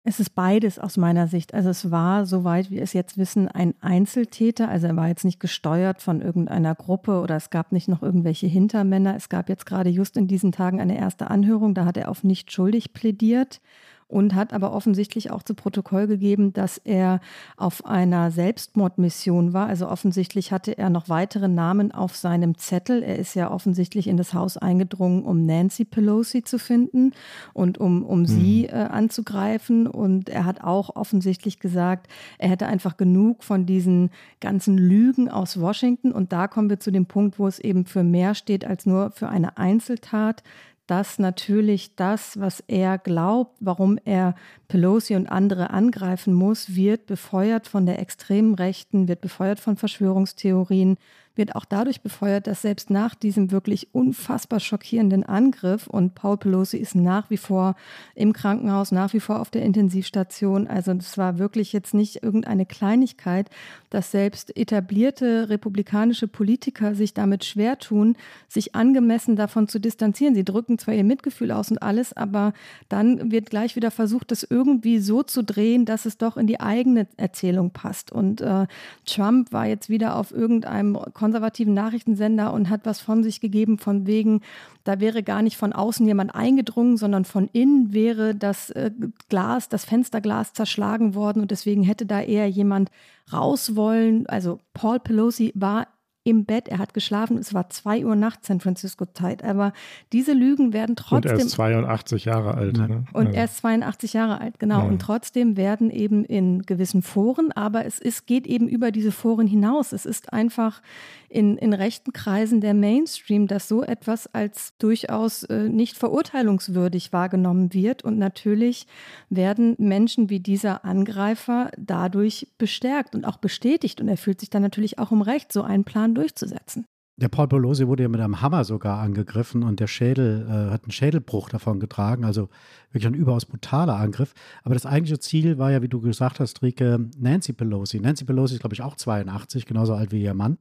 Es ist beides aus meiner Sicht. Also es war, soweit wir es jetzt wissen, ein Einzeltäter. Also er war jetzt nicht gesteuert von irgendeiner Gruppe oder es gab nicht noch irgendwelche Hintermänner. Es gab jetzt gerade just in diesen Tagen eine erste Anhörung, da hat er auf nicht schuldig plädiert und hat aber offensichtlich auch zu Protokoll gegeben, dass er auf einer Selbstmordmission war. Also offensichtlich hatte er noch weitere Namen auf seinem Zettel. Er ist ja offensichtlich in das Haus eingedrungen, um Nancy Pelosi zu finden und um, um mhm. sie äh, anzugreifen. Und er hat auch offensichtlich gesagt, er hätte einfach genug von diesen ganzen Lügen aus Washington. Und da kommen wir zu dem Punkt, wo es eben für mehr steht als nur für eine Einzeltat dass natürlich das, was er glaubt, warum er Pelosi und andere angreifen muss, wird befeuert von der extremen Rechten, wird befeuert von Verschwörungstheorien, wird auch dadurch befeuert, dass selbst nach diesem wirklich unfassbar schockierenden Angriff und Paul Pelosi ist nach wie vor im Krankenhaus, nach wie vor auf der Intensivstation. Also das war wirklich jetzt nicht irgendeine Kleinigkeit, dass selbst etablierte republikanische Politiker sich damit schwer tun, sich angemessen davon zu distanzieren. Sie drücken zwar ihr Mitgefühl aus und alles, aber dann wird gleich wieder versucht, das irgendwie so zu drehen, dass es doch in die eigene Erzählung passt. Und äh, Trump war jetzt wieder auf irgendeinem Kon konservativen Nachrichtensender und hat was von sich gegeben, von wegen, da wäre gar nicht von außen jemand eingedrungen, sondern von innen wäre das äh, Glas, das Fensterglas zerschlagen worden und deswegen hätte da eher jemand raus wollen. Also Paul Pelosi war im Bett, er hat geschlafen, es war 2 Uhr nachts San Francisco-Zeit. Aber diese Lügen werden trotzdem. Und er ist 82 Jahre alt. Ne? Und er ist 82 Jahre alt, genau. Ja. Und trotzdem werden eben in gewissen Foren, aber es ist, geht eben über diese Foren hinaus. Es ist einfach in, in rechten Kreisen der Mainstream, dass so etwas als durchaus äh, nicht verurteilungswürdig wahrgenommen wird. Und natürlich werden Menschen wie dieser Angreifer dadurch bestärkt und auch bestätigt. Und er fühlt sich dann natürlich auch im Recht, so einen Plan durchzusetzen. Der Paul Pelosi wurde ja mit einem Hammer sogar angegriffen und der Schädel äh, hat einen Schädelbruch davon getragen, also wirklich ein überaus brutaler Angriff. Aber das eigentliche Ziel war ja, wie du gesagt hast, Rike, Nancy Pelosi. Nancy Pelosi ist, glaube ich, auch 82, genauso alt wie ihr Mann.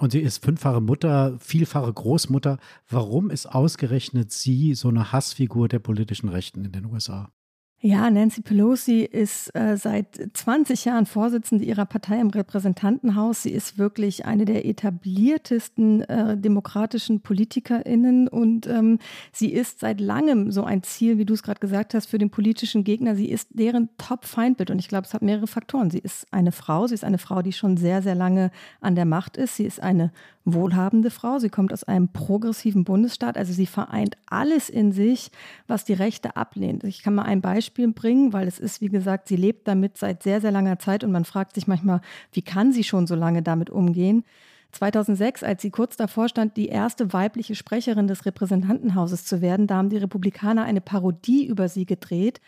Und sie ist fünffache Mutter, vielfache Großmutter. Warum ist ausgerechnet sie so eine Hassfigur der politischen Rechten in den USA? Ja, Nancy Pelosi ist äh, seit 20 Jahren Vorsitzende ihrer Partei im Repräsentantenhaus. Sie ist wirklich eine der etabliertesten äh, demokratischen PolitikerInnen und ähm, sie ist seit langem so ein Ziel, wie du es gerade gesagt hast, für den politischen Gegner. Sie ist deren Top-Feindbild und ich glaube, es hat mehrere Faktoren. Sie ist eine Frau, sie ist eine Frau, die schon sehr, sehr lange an der Macht ist. Sie ist eine wohlhabende Frau. Sie kommt aus einem progressiven Bundesstaat. Also sie vereint alles in sich, was die Rechte ablehnt. Ich kann mal ein Beispiel bringen, weil es ist, wie gesagt, sie lebt damit seit sehr, sehr langer Zeit und man fragt sich manchmal, wie kann sie schon so lange damit umgehen? 2006, als sie kurz davor stand, die erste weibliche Sprecherin des Repräsentantenhauses zu werden, da haben die Republikaner eine Parodie über sie gedreht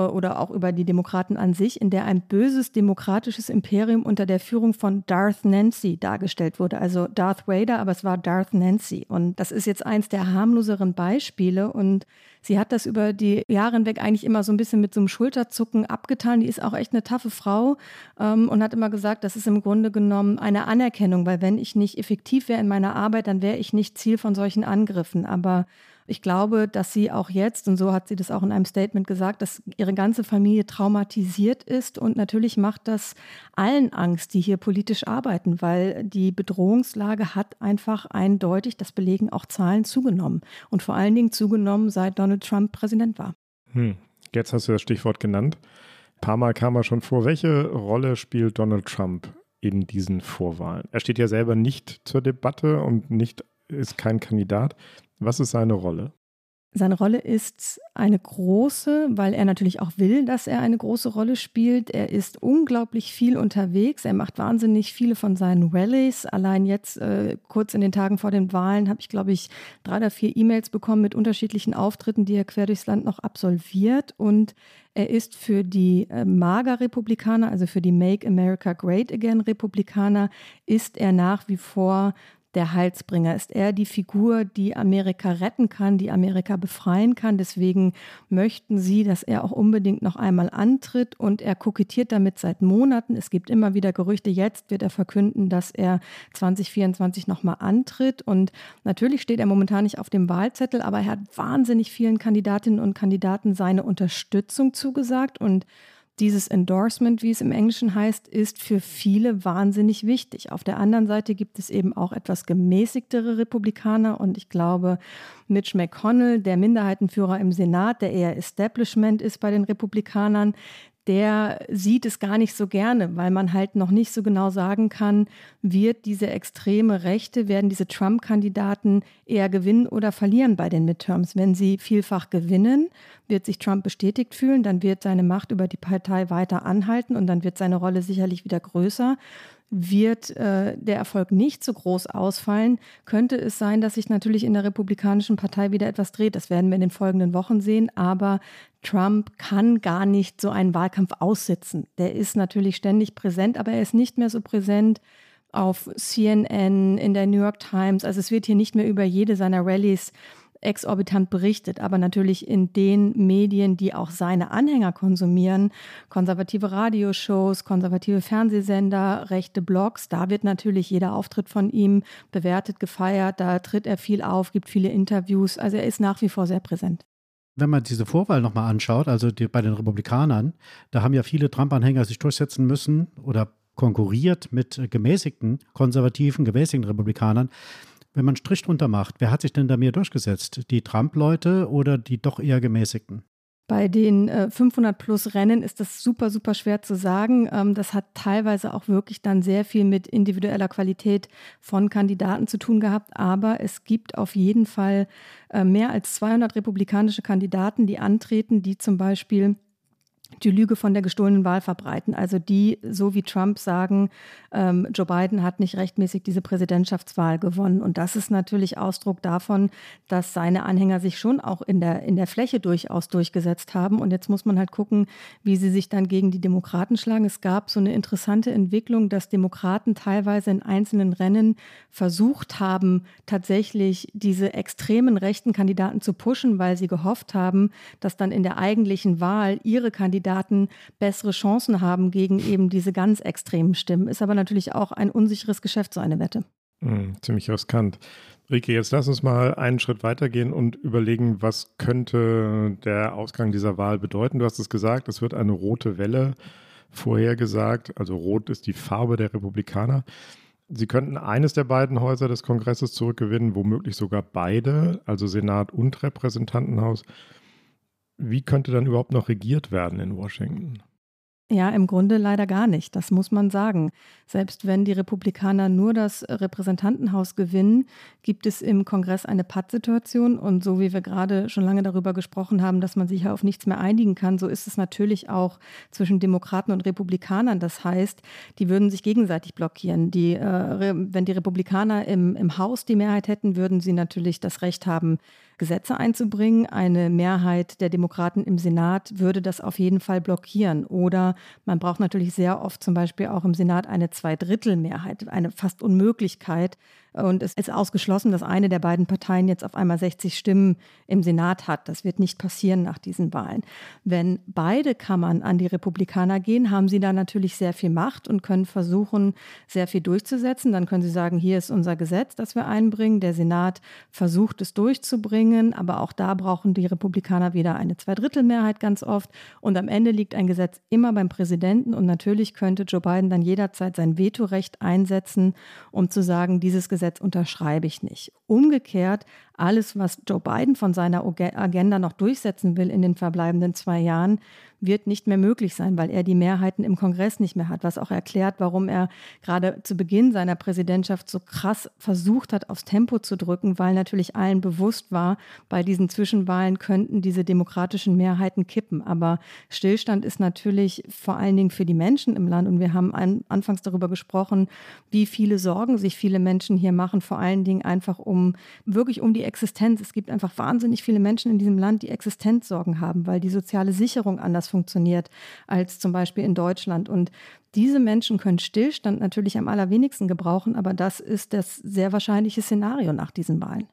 oder auch über die Demokraten an sich, in der ein böses demokratisches Imperium unter der Führung von Darth Nancy dargestellt wurde. Also Darth Vader, aber es war Darth Nancy. Und das ist jetzt eins der harmloseren Beispiele. Und sie hat das über die Jahre hinweg eigentlich immer so ein bisschen mit so einem Schulterzucken abgetan. Die ist auch echt eine taffe Frau ähm, und hat immer gesagt, das ist im Grunde genommen eine Anerkennung, weil wenn ich nicht effektiv wäre in meiner Arbeit, dann wäre ich nicht Ziel von solchen Angriffen. Aber ich glaube, dass sie auch jetzt, und so hat sie das auch in einem Statement gesagt, dass ihre ganze Familie traumatisiert ist. Und natürlich macht das allen Angst, die hier politisch arbeiten, weil die Bedrohungslage hat einfach eindeutig, das belegen auch Zahlen, zugenommen. Und vor allen Dingen zugenommen, seit Donald Trump Präsident war. Hm. Jetzt hast du das Stichwort genannt. Ein paar Mal kam er schon vor. Welche Rolle spielt Donald Trump in diesen Vorwahlen? Er steht ja selber nicht zur Debatte und nicht ist kein Kandidat. Was ist seine Rolle? Seine Rolle ist eine große, weil er natürlich auch will, dass er eine große Rolle spielt. Er ist unglaublich viel unterwegs. Er macht wahnsinnig viele von seinen Rallyes. Allein jetzt, äh, kurz in den Tagen vor den Wahlen, habe ich, glaube ich, drei oder vier E-Mails bekommen mit unterschiedlichen Auftritten, die er quer durchs Land noch absolviert. Und er ist für die äh, MAGA-Republikaner, also für die Make America Great Again-Republikaner, ist er nach wie vor der Heilsbringer? Ist er die Figur, die Amerika retten kann, die Amerika befreien kann? Deswegen möchten sie, dass er auch unbedingt noch einmal antritt und er kokettiert damit seit Monaten. Es gibt immer wieder Gerüchte. Jetzt wird er verkünden, dass er 2024 nochmal antritt. Und natürlich steht er momentan nicht auf dem Wahlzettel, aber er hat wahnsinnig vielen Kandidatinnen und Kandidaten seine Unterstützung zugesagt und dieses Endorsement, wie es im Englischen heißt, ist für viele wahnsinnig wichtig. Auf der anderen Seite gibt es eben auch etwas gemäßigtere Republikaner und ich glaube, Mitch McConnell, der Minderheitenführer im Senat, der eher Establishment ist bei den Republikanern, der sieht es gar nicht so gerne, weil man halt noch nicht so genau sagen kann, wird diese extreme Rechte, werden diese Trump-Kandidaten eher gewinnen oder verlieren bei den Midterms. Wenn sie vielfach gewinnen, wird sich Trump bestätigt fühlen, dann wird seine Macht über die Partei weiter anhalten und dann wird seine Rolle sicherlich wieder größer wird äh, der Erfolg nicht so groß ausfallen, könnte es sein, dass sich natürlich in der Republikanischen Partei wieder etwas dreht. Das werden wir in den folgenden Wochen sehen. Aber Trump kann gar nicht so einen Wahlkampf aussitzen. Der ist natürlich ständig präsent, aber er ist nicht mehr so präsent auf CNN, in der New York Times. Also es wird hier nicht mehr über jede seiner Rallyes exorbitant berichtet, aber natürlich in den Medien, die auch seine Anhänger konsumieren, konservative Radioshows, konservative Fernsehsender, rechte Blogs, da wird natürlich jeder Auftritt von ihm bewertet, gefeiert, da tritt er viel auf, gibt viele Interviews, also er ist nach wie vor sehr präsent. Wenn man diese Vorwahl nochmal anschaut, also die, bei den Republikanern, da haben ja viele Trump-Anhänger sich durchsetzen müssen oder konkurriert mit gemäßigten, konservativen, gemäßigten Republikanern. Wenn man einen Strich drunter macht, wer hat sich denn da mehr durchgesetzt? Die Trump-Leute oder die doch eher gemäßigten? Bei den äh, 500 plus Rennen ist das super, super schwer zu sagen. Ähm, das hat teilweise auch wirklich dann sehr viel mit individueller Qualität von Kandidaten zu tun gehabt. Aber es gibt auf jeden Fall äh, mehr als 200 republikanische Kandidaten, die antreten, die zum Beispiel die Lüge von der gestohlenen Wahl verbreiten. Also die, so wie Trump sagen, ähm, Joe Biden hat nicht rechtmäßig diese Präsidentschaftswahl gewonnen. Und das ist natürlich Ausdruck davon, dass seine Anhänger sich schon auch in der, in der Fläche durchaus durchgesetzt haben. Und jetzt muss man halt gucken, wie sie sich dann gegen die Demokraten schlagen. Es gab so eine interessante Entwicklung, dass Demokraten teilweise in einzelnen Rennen versucht haben, tatsächlich diese extremen rechten Kandidaten zu pushen, weil sie gehofft haben, dass dann in der eigentlichen Wahl ihre Kandidaten Kandidaten bessere Chancen haben gegen eben diese ganz extremen Stimmen. Ist aber natürlich auch ein unsicheres Geschäft, so eine Wette. Mhm, ziemlich riskant. Rike, jetzt lass uns mal einen Schritt weitergehen und überlegen, was könnte der Ausgang dieser Wahl bedeuten. Du hast es gesagt, es wird eine rote Welle vorhergesagt. Also rot ist die Farbe der Republikaner. Sie könnten eines der beiden Häuser des Kongresses zurückgewinnen, womöglich sogar beide, also Senat und Repräsentantenhaus. Wie könnte dann überhaupt noch regiert werden in Washington? Ja, im Grunde leider gar nicht. Das muss man sagen. Selbst wenn die Republikaner nur das Repräsentantenhaus gewinnen, gibt es im Kongress eine Pattsituation. Und so wie wir gerade schon lange darüber gesprochen haben, dass man sich ja auf nichts mehr einigen kann, so ist es natürlich auch zwischen Demokraten und Republikanern. Das heißt, die würden sich gegenseitig blockieren. Die, äh, wenn die Republikaner im, im Haus die Mehrheit hätten, würden sie natürlich das Recht haben, Gesetze einzubringen. Eine Mehrheit der Demokraten im Senat würde das auf jeden Fall blockieren. Oder man braucht natürlich sehr oft zum Beispiel auch im Senat eine Zweidrittelmehrheit, eine fast Unmöglichkeit, und es ist ausgeschlossen, dass eine der beiden Parteien jetzt auf einmal 60 Stimmen im Senat hat. Das wird nicht passieren nach diesen Wahlen. Wenn beide Kammern an die Republikaner gehen, haben sie da natürlich sehr viel Macht und können versuchen, sehr viel durchzusetzen. Dann können sie sagen, hier ist unser Gesetz, das wir einbringen. Der Senat versucht es durchzubringen, aber auch da brauchen die Republikaner wieder eine Zweidrittelmehrheit ganz oft. Und am Ende liegt ein Gesetz immer beim Präsidenten. Und natürlich könnte Joe Biden dann jederzeit sein Vetorecht einsetzen, um zu sagen, dieses Gesetz Gesetz unterschreibe ich nicht. Umgekehrt, alles, was Joe Biden von seiner Agenda noch durchsetzen will in den verbleibenden zwei Jahren, wird nicht mehr möglich sein, weil er die Mehrheiten im Kongress nicht mehr hat, was auch erklärt, warum er gerade zu Beginn seiner Präsidentschaft so krass versucht hat, aufs Tempo zu drücken, weil natürlich allen bewusst war, bei diesen Zwischenwahlen könnten diese demokratischen Mehrheiten kippen. Aber Stillstand ist natürlich vor allen Dingen für die Menschen im Land und wir haben anfangs darüber gesprochen, wie viele Sorgen sich viele Menschen hier machen, vor allen Dingen einfach um wirklich um die Existenz. Es gibt einfach wahnsinnig viele Menschen in diesem Land, die Existenzsorgen haben, weil die soziale Sicherung anders funktioniert als zum Beispiel in Deutschland. Und diese Menschen können Stillstand natürlich am allerwenigsten gebrauchen, aber das ist das sehr wahrscheinliche Szenario nach diesen Wahlen.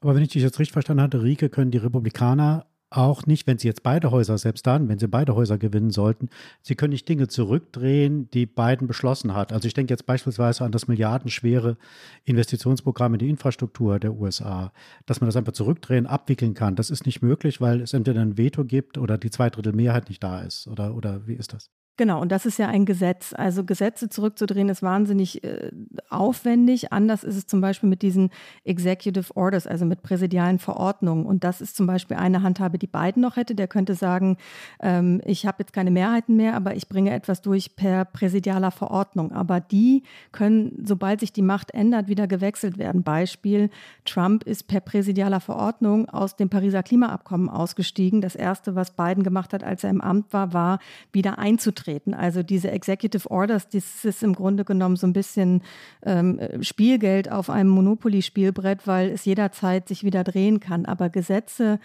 Aber wenn ich dich jetzt richtig verstanden hatte, Rike, können die Republikaner auch nicht, wenn sie jetzt beide Häuser, selbst dann, wenn sie beide Häuser gewinnen sollten, sie können nicht Dinge zurückdrehen, die Biden beschlossen hat. Also ich denke jetzt beispielsweise an das milliardenschwere Investitionsprogramm in die Infrastruktur der USA, dass man das einfach zurückdrehen, abwickeln kann. Das ist nicht möglich, weil es entweder ein Veto gibt oder die Zweidrittelmehrheit nicht da ist. Oder, oder wie ist das? Genau, und das ist ja ein Gesetz. Also Gesetze zurückzudrehen ist wahnsinnig äh, aufwendig. Anders ist es zum Beispiel mit diesen Executive Orders, also mit präsidialen Verordnungen. Und das ist zum Beispiel eine Handhabe, die Biden noch hätte. Der könnte sagen, ähm, ich habe jetzt keine Mehrheiten mehr, aber ich bringe etwas durch per präsidialer Verordnung. Aber die können, sobald sich die Macht ändert, wieder gewechselt werden. Beispiel, Trump ist per präsidialer Verordnung aus dem Pariser Klimaabkommen ausgestiegen. Das Erste, was Biden gemacht hat, als er im Amt war, war wieder einzutreten auftreten. Also diese Executive Orders, das ist im Grunde genommen so ein bisschen ähm, Spielgeld auf einem Monopoly-Spielbrett, weil es jederzeit sich wieder drehen kann. Aber Gesetze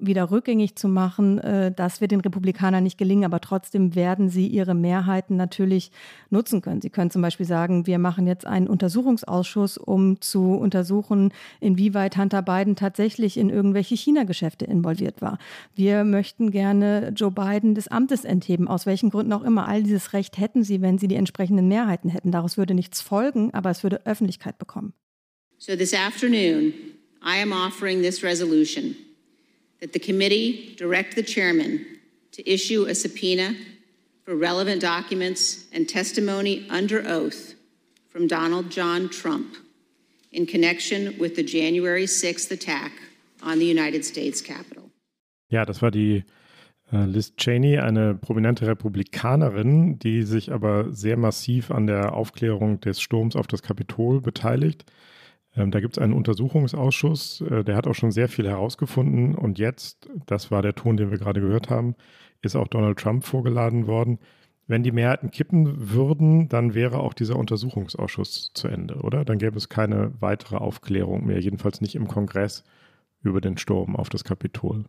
wieder rückgängig zu machen, äh, das wird den Republikanern nicht gelingen, aber trotzdem werden sie ihre Mehrheiten natürlich nutzen können. Sie können zum Beispiel sagen, wir machen jetzt einen Untersuchungsausschuss, um zu untersuchen, inwieweit Hunter Biden tatsächlich in irgendwelche China-Geschäfte involviert war. Wir möchten gerne Joe Biden des Amtes entheben, aus welchen Gründen auch immer. All dieses Recht hätten sie, wenn sie die entsprechenden Mehrheiten hätten. Daraus würde nichts folgen, aber es würde Öffentlichkeit bekommen. So this afternoon, I am offering this resolution. That the committee direct the chairman to issue a subpoena for relevant documents and testimony under oath from Donald John Trump in connection with the January 6th attack on the United States Capitol. Ja, das war die Äh, Liz Cheney, eine prominente Republikanerin, die sich aber sehr massiv an der Aufklärung des Sturms auf das Kapitol beteiligt. Ähm, da gibt es einen Untersuchungsausschuss, äh, der hat auch schon sehr viel herausgefunden. Und jetzt, das war der Ton, den wir gerade gehört haben, ist auch Donald Trump vorgeladen worden. Wenn die Mehrheiten kippen würden, dann wäre auch dieser Untersuchungsausschuss zu Ende, oder? Dann gäbe es keine weitere Aufklärung mehr, jedenfalls nicht im Kongress über den Sturm auf das Kapitol.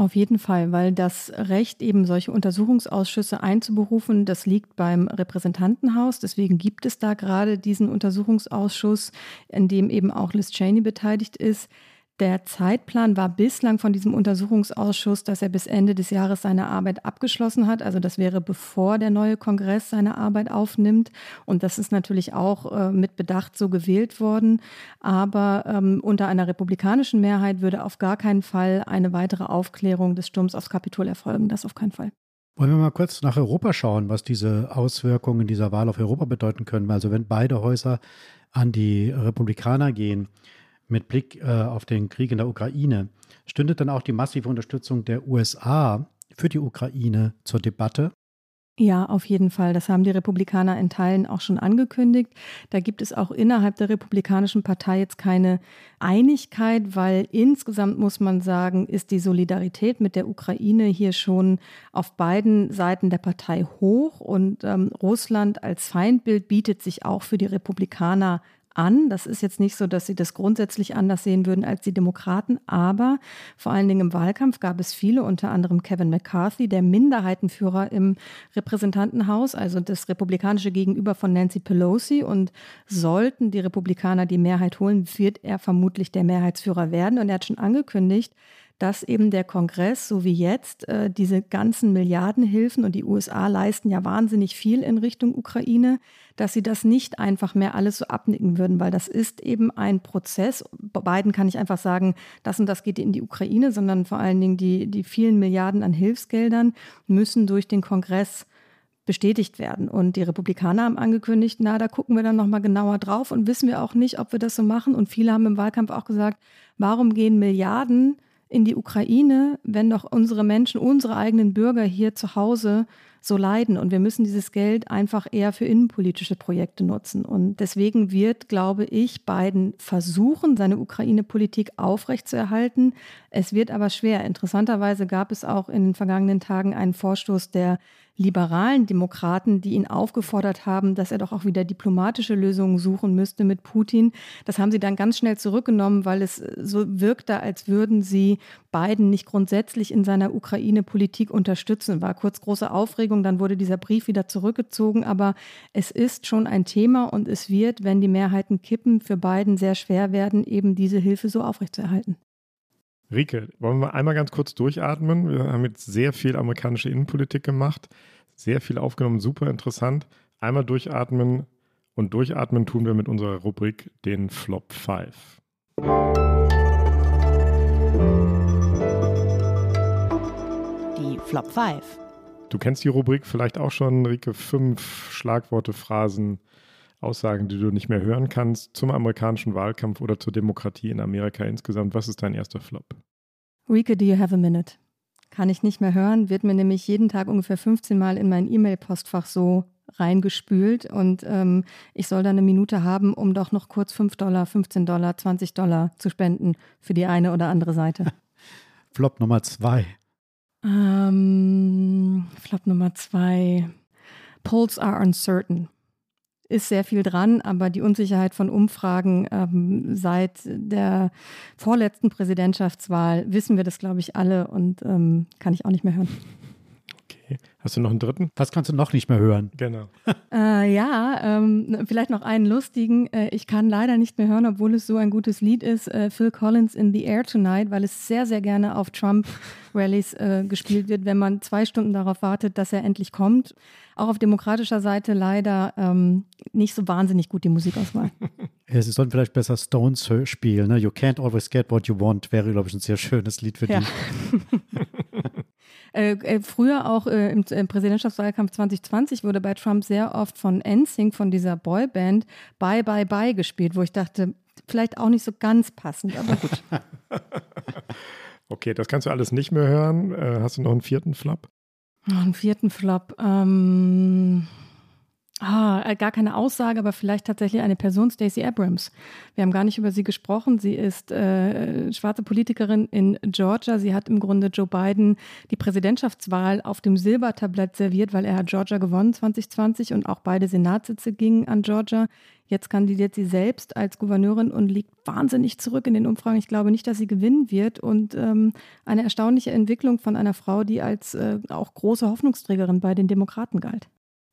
Auf jeden Fall, weil das Recht, eben solche Untersuchungsausschüsse einzuberufen, das liegt beim Repräsentantenhaus. Deswegen gibt es da gerade diesen Untersuchungsausschuss, in dem eben auch Liz Cheney beteiligt ist. Der Zeitplan war bislang von diesem Untersuchungsausschuss, dass er bis Ende des Jahres seine Arbeit abgeschlossen hat. Also das wäre bevor der neue Kongress seine Arbeit aufnimmt. Und das ist natürlich auch äh, mit Bedacht so gewählt worden. Aber ähm, unter einer republikanischen Mehrheit würde auf gar keinen Fall eine weitere Aufklärung des Sturms aufs Kapitol erfolgen. Das auf keinen Fall. Wollen wir mal kurz nach Europa schauen, was diese Auswirkungen dieser Wahl auf Europa bedeuten können? Also wenn beide Häuser an die Republikaner gehen, mit Blick äh, auf den Krieg in der Ukraine, stünde dann auch die massive Unterstützung der USA für die Ukraine zur Debatte? Ja, auf jeden Fall. Das haben die Republikaner in Teilen auch schon angekündigt. Da gibt es auch innerhalb der Republikanischen Partei jetzt keine Einigkeit, weil insgesamt muss man sagen, ist die Solidarität mit der Ukraine hier schon auf beiden Seiten der Partei hoch und ähm, Russland als Feindbild bietet sich auch für die Republikaner an. Das ist jetzt nicht so, dass sie das grundsätzlich anders sehen würden als die Demokraten, aber vor allen Dingen im Wahlkampf gab es viele, unter anderem Kevin McCarthy, der Minderheitenführer im Repräsentantenhaus, also das republikanische Gegenüber von Nancy Pelosi. Und sollten die Republikaner die Mehrheit holen, wird er vermutlich der Mehrheitsführer werden. Und er hat schon angekündigt, dass eben der Kongress, so wie jetzt, äh, diese ganzen Milliardenhilfen und die USA leisten ja wahnsinnig viel in Richtung Ukraine, dass sie das nicht einfach mehr alles so abnicken würden, weil das ist eben ein Prozess. Bei beiden kann ich einfach sagen, das und das geht in die Ukraine, sondern vor allen Dingen die, die vielen Milliarden an Hilfsgeldern müssen durch den Kongress bestätigt werden. Und die Republikaner haben angekündigt, na, da gucken wir dann nochmal genauer drauf und wissen wir auch nicht, ob wir das so machen. Und viele haben im Wahlkampf auch gesagt, warum gehen Milliarden in die Ukraine, wenn doch unsere Menschen, unsere eigenen Bürger hier zu Hause so leiden. Und wir müssen dieses Geld einfach eher für innenpolitische Projekte nutzen. Und deswegen wird, glaube ich, Biden versuchen, seine Ukraine-Politik aufrechtzuerhalten. Es wird aber schwer. Interessanterweise gab es auch in den vergangenen Tagen einen Vorstoß der liberalen Demokraten, die ihn aufgefordert haben, dass er doch auch wieder diplomatische Lösungen suchen müsste mit Putin. Das haben sie dann ganz schnell zurückgenommen, weil es so wirkte, als würden sie Biden nicht grundsätzlich in seiner Ukraine-Politik unterstützen. War kurz große Aufregung, dann wurde dieser Brief wieder zurückgezogen. Aber es ist schon ein Thema und es wird, wenn die Mehrheiten kippen, für Biden sehr schwer werden, eben diese Hilfe so aufrechtzuerhalten. Rike, wollen wir einmal ganz kurz durchatmen? Wir haben jetzt sehr viel amerikanische Innenpolitik gemacht, sehr viel aufgenommen, super interessant. Einmal durchatmen und durchatmen tun wir mit unserer Rubrik den Flop 5. Die Flop 5. Du kennst die Rubrik vielleicht auch schon, Rike. Fünf Schlagworte, Phrasen, Aussagen, die du nicht mehr hören kannst zum amerikanischen Wahlkampf oder zur Demokratie in Amerika insgesamt. Was ist dein erster Flop? Rika, do you have a minute? Kann ich nicht mehr hören, wird mir nämlich jeden Tag ungefähr 15 Mal in mein E-Mail-Postfach so reingespült und ähm, ich soll dann eine Minute haben, um doch noch kurz 5 Dollar, 15 Dollar, 20 Dollar zu spenden für die eine oder andere Seite. Flop Nummer zwei. Ähm, Flop Nummer zwei. Polls are uncertain ist sehr viel dran, aber die Unsicherheit von Umfragen ähm, seit der vorletzten Präsidentschaftswahl wissen wir das, glaube ich, alle und ähm, kann ich auch nicht mehr hören. Hast du noch einen dritten? Was kannst du noch nicht mehr hören? Genau. Äh, ja, ähm, vielleicht noch einen lustigen. Äh, ich kann leider nicht mehr hören, obwohl es so ein gutes Lied ist. Äh, Phil Collins in the Air Tonight, weil es sehr, sehr gerne auf Trump-Rallies äh, gespielt wird, wenn man zwei Stunden darauf wartet, dass er endlich kommt. Auch auf demokratischer Seite leider ähm, nicht so wahnsinnig gut die Musikauswahl. Ja, Sie sollten vielleicht besser Stones spielen. Ne? You can't always get what you want wäre, glaube ich, ein sehr schönes Lied für ja. die. Äh, äh, früher auch äh, im, im, Präsidentschaftswahlkampf 2020 wurde bei Trump sehr oft von NSYNC, von dieser Boyband, Bye Bye Bye gespielt, wo ich dachte, vielleicht auch nicht so ganz passend, aber gut. Okay, das kannst du alles nicht mehr hören. Äh, hast du noch einen vierten Flop? Noch einen vierten Flop. Ähm, Ah, äh, gar keine Aussage, aber vielleicht tatsächlich eine Person, Stacey Abrams. Wir haben gar nicht über sie gesprochen. Sie ist äh, schwarze Politikerin in Georgia. Sie hat im Grunde Joe Biden die Präsidentschaftswahl auf dem Silbertablett serviert, weil er hat Georgia gewonnen 2020 und auch beide Senatssitze gingen an Georgia. Jetzt kandidiert sie selbst als Gouverneurin und liegt wahnsinnig zurück in den Umfragen. Ich glaube nicht, dass sie gewinnen wird. Und ähm, eine erstaunliche Entwicklung von einer Frau, die als äh, auch große Hoffnungsträgerin bei den Demokraten galt.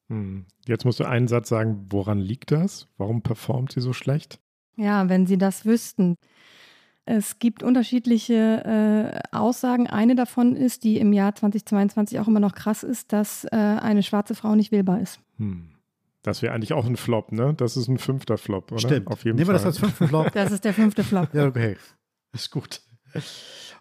Hm. Jetzt musst du einen Satz sagen, woran liegt das? Warum performt sie so schlecht? Ja, wenn Sie das wüssten. Es gibt unterschiedliche äh, Aussagen. Eine davon ist, die im Jahr 2022 auch immer noch krass ist, dass äh, eine schwarze Frau nicht wählbar ist. Hm. Das wäre eigentlich auch ein Flop, ne? Das ist ein fünfter Flop, oder? Stimmt. Auf jeden Nehmen wir Fall. das als fünften Flop? Das ist der fünfte Flop. ja, okay. Ist gut.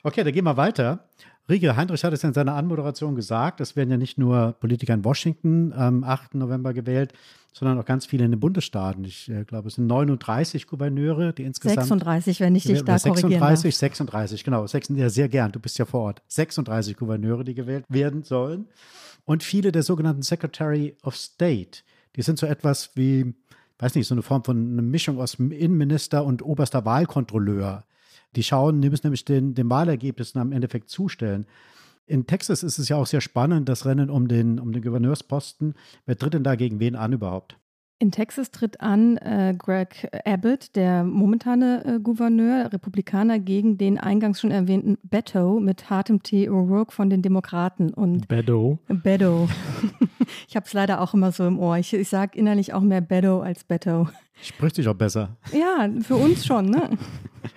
Okay, dann gehen wir weiter. Rieke, Heinrich hat es in seiner Anmoderation gesagt, es werden ja nicht nur Politiker in Washington am 8. November gewählt, sondern auch ganz viele in den Bundesstaaten. Ich äh, glaube, es sind 39 Gouverneure, die insgesamt. 36, wenn ich dich da 36, korrigieren darf. 36, genau. 36, ja, sehr gern, du bist ja vor Ort. 36 Gouverneure, die gewählt werden sollen. Und viele der sogenannten Secretary of State, die sind so etwas wie, weiß nicht, so eine Form von eine Mischung aus Innenminister und oberster Wahlkontrolleur. Die schauen, die müssen nämlich den, den Wahlergebnissen am Endeffekt zustellen. In Texas ist es ja auch sehr spannend, das Rennen um den, um den Gouverneursposten. Wer tritt denn da gegen wen an überhaupt? In Texas tritt an äh, Greg Abbott, der momentane äh, Gouverneur, Republikaner, gegen den eingangs schon erwähnten Beto mit hartem T. O'Rourke von den Demokraten. Und Beto. Beto. ich habe es leider auch immer so im Ohr. Ich, ich sage innerlich auch mehr Beto als Beto. Spricht sich auch besser. Ja, für uns schon, ne?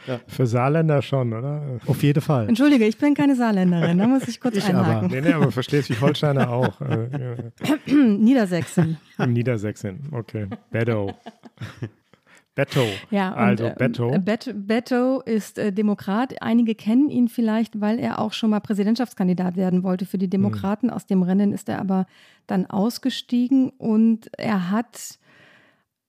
Ja. Für Saarländer schon, oder? Auf jeden Fall. Entschuldige, ich bin keine Saarländerin, da muss ich kurz Ich einhaken. aber. Nee, nee, aber für Schleswig-Holsteiner auch. Äh. Niedersächsen. Niedersächsin, okay. Beto. Beto. Ja, und, also äh, Beto. Bet Beto ist äh, Demokrat. Einige kennen ihn vielleicht, weil er auch schon mal Präsidentschaftskandidat werden wollte für die Demokraten. Aus dem Rennen ist er aber dann ausgestiegen und er hat,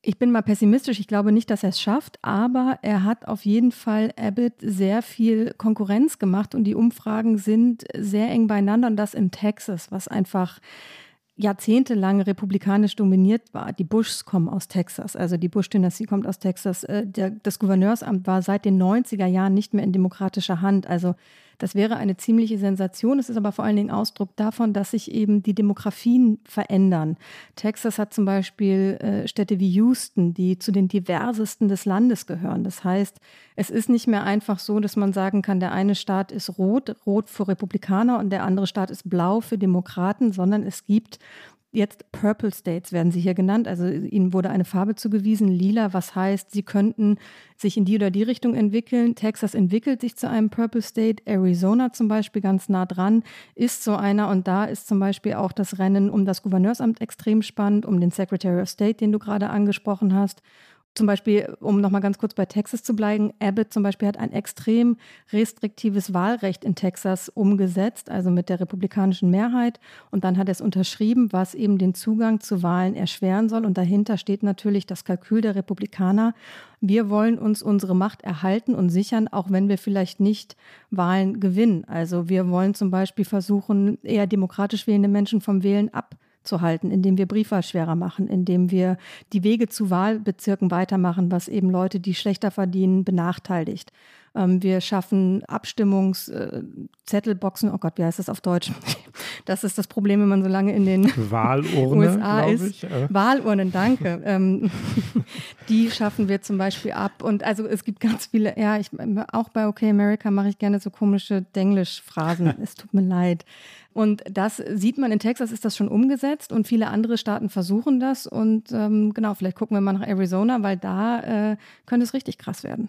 ich bin mal pessimistisch, ich glaube nicht, dass er es schafft, aber er hat auf jeden Fall Abbott sehr viel Konkurrenz gemacht und die Umfragen sind sehr eng beieinander und das in Texas, was einfach jahrzehntelang republikanisch dominiert war. Die Bushs kommen aus Texas, also die Bush-Dynastie kommt aus Texas. Äh, Der, das Gouverneursamt war seit den 90er Jahren nicht mehr in demokratischer Hand. Also das wäre eine ziemliche Sensation. Es ist aber vor allen Dingen Ausdruck davon, dass sich eben die Demografien verändern. Texas hat zum Beispiel äh, Städte wie Houston, die zu den diversesten des Landes gehören. Das heißt, es ist nicht mehr einfach so, dass man sagen kann, der eine Staat ist rot, rot für Republikaner und der andere Staat ist blau für Demokraten, sondern es gibt Jetzt Purple States werden sie hier genannt. Also ihnen wurde eine Farbe zugewiesen, lila, was heißt, sie könnten sich in die oder die Richtung entwickeln. Texas entwickelt sich zu einem Purple State. Arizona zum Beispiel ganz nah dran ist so einer. Und da ist zum Beispiel auch das Rennen um das Gouverneursamt extrem spannend, um den Secretary of State, den du gerade angesprochen hast. Zum Beispiel, um nochmal ganz kurz bei Texas zu bleiben, Abbott zum Beispiel hat ein extrem restriktives Wahlrecht in Texas umgesetzt, also mit der republikanischen Mehrheit. Und dann hat er es unterschrieben, was eben den Zugang zu Wahlen erschweren soll. Und dahinter steht natürlich das Kalkül der Republikaner. Wir wollen uns unsere Macht erhalten und sichern, auch wenn wir vielleicht nicht Wahlen gewinnen. Also wir wollen zum Beispiel versuchen, eher demokratisch wählende Menschen vom Wählen ab zu halten, indem wir Briefwahl schwerer machen, indem wir die Wege zu Wahlbezirken weitermachen, was eben Leute, die schlechter verdienen, benachteiligt. Ähm, wir schaffen Abstimmungszettelboxen. Oh Gott, wie heißt das auf Deutsch? Das ist das Problem, wenn man so lange in den Wahlurne, USA ist. äh. Wahlurnen, danke. Ähm, die schaffen wir zum Beispiel ab. Und also es gibt ganz viele, ja, ich, auch bei OK America mache ich gerne so komische Denglisch-Phrasen. es tut mir leid. Und das sieht man in Texas, ist das schon umgesetzt und viele andere Staaten versuchen das. Und ähm, genau, vielleicht gucken wir mal nach Arizona, weil da äh, könnte es richtig krass werden.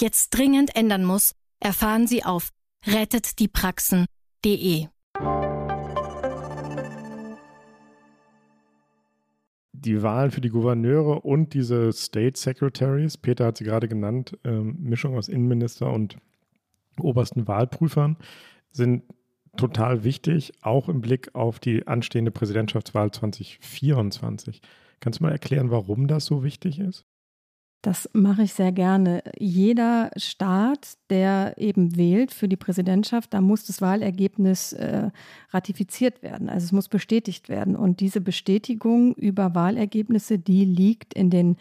jetzt dringend ändern muss, erfahren Sie auf rettetdiepraxen.de. Die Wahlen für die Gouverneure und diese State Secretaries, Peter hat sie gerade genannt, ähm, Mischung aus Innenminister und obersten Wahlprüfern, sind total wichtig, auch im Blick auf die anstehende Präsidentschaftswahl 2024. Kannst du mal erklären, warum das so wichtig ist? Das mache ich sehr gerne. Jeder Staat, der eben wählt für die Präsidentschaft, da muss das Wahlergebnis äh, ratifiziert werden. Also es muss bestätigt werden. Und diese Bestätigung über Wahlergebnisse, die liegt in den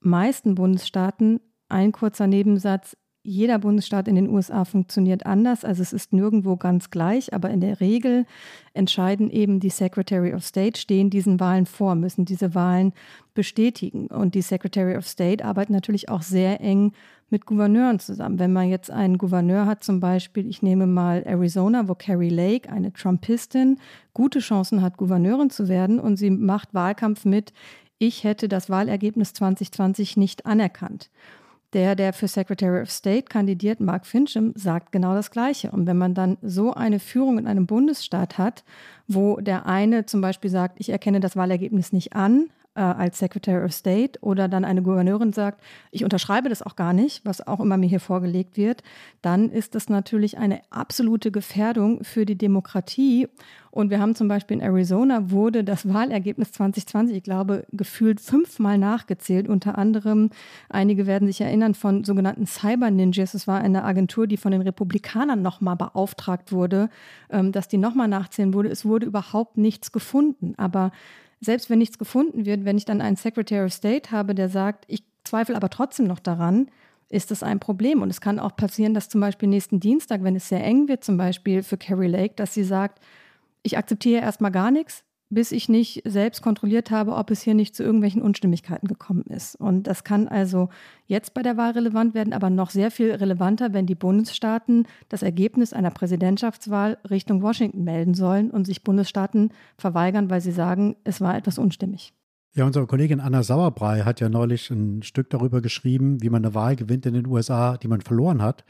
meisten Bundesstaaten. Ein kurzer Nebensatz jeder Bundesstaat in den USA funktioniert anders, also es ist nirgendwo ganz gleich, aber in der Regel entscheiden eben die Secretary of State, stehen diesen Wahlen vor, müssen diese Wahlen bestätigen. Und die Secretary of State arbeitet natürlich auch sehr eng mit Gouverneuren zusammen. Wenn man jetzt einen Gouverneur hat, zum Beispiel, ich nehme mal Arizona, wo Carrie Lake, eine Trumpistin, gute Chancen hat, Gouverneurin zu werden und sie macht Wahlkampf mit, ich hätte das Wahlergebnis 2020 nicht anerkannt. Der, der für Secretary of State kandidiert, Mark Fincham, sagt genau das Gleiche. Und wenn man dann so eine Führung in einem Bundesstaat hat, wo der eine zum Beispiel sagt, ich erkenne das Wahlergebnis nicht an, äh, als Secretary of State oder dann eine Gouverneurin sagt, ich unterschreibe das auch gar nicht, was auch immer mir hier vorgelegt wird, dann ist das natürlich eine absolute Gefährdung für die Demokratie. Und wir haben zum Beispiel in Arizona wurde das Wahlergebnis 2020, ich glaube, gefühlt fünfmal nachgezählt. Unter anderem, einige werden sich erinnern, von sogenannten Cyber Ninjas. Es war eine Agentur, die von den Republikanern nochmal beauftragt wurde, ähm, dass die nochmal nachzählen wurde. Es wurde überhaupt nichts gefunden. Aber selbst wenn nichts gefunden wird, wenn ich dann einen Secretary of State habe, der sagt, ich zweifle aber trotzdem noch daran, ist das ein Problem. Und es kann auch passieren, dass zum Beispiel nächsten Dienstag, wenn es sehr eng wird, zum Beispiel für Carrie Lake, dass sie sagt, ich akzeptiere erstmal gar nichts, bis ich nicht selbst kontrolliert habe, ob es hier nicht zu irgendwelchen Unstimmigkeiten gekommen ist. Und das kann also jetzt bei der Wahl relevant werden, aber noch sehr viel relevanter, wenn die Bundesstaaten das Ergebnis einer Präsidentschaftswahl Richtung Washington melden sollen und sich Bundesstaaten verweigern, weil sie sagen, es war etwas unstimmig. Ja, unsere Kollegin Anna Sauerbrei hat ja neulich ein Stück darüber geschrieben, wie man eine Wahl gewinnt in den USA, die man verloren hat.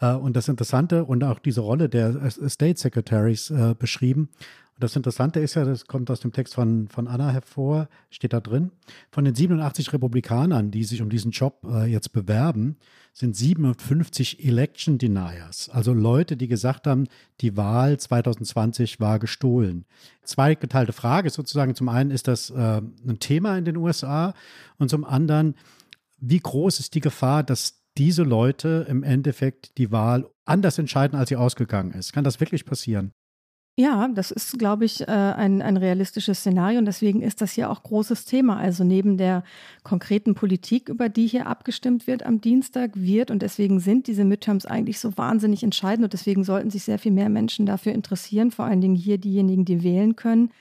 Äh, und das Interessante und auch diese Rolle der State Secretaries äh, beschrieben. Und das Interessante ist ja, das kommt aus dem Text von, von Anna hervor, steht da drin, von den 87 Republikanern, die sich um diesen Job äh, jetzt bewerben, sind 57 Election Deniers, also Leute, die gesagt haben, die Wahl 2020 war gestohlen. Zwei geteilte Frage sozusagen. Zum einen ist das äh, ein Thema in den USA und zum anderen, wie groß ist die Gefahr, dass diese Leute im Endeffekt die Wahl anders entscheiden, als sie ausgegangen ist? Kann das wirklich passieren? Ja, das ist, glaube ich, äh, ein, ein realistisches Szenario und deswegen ist das hier auch großes Thema. Also neben der konkreten Politik, über die hier abgestimmt wird am Dienstag, wird und deswegen sind diese Midterms eigentlich so wahnsinnig entscheidend und deswegen sollten sich sehr viel mehr Menschen dafür interessieren, vor allen Dingen hier diejenigen, die wählen können.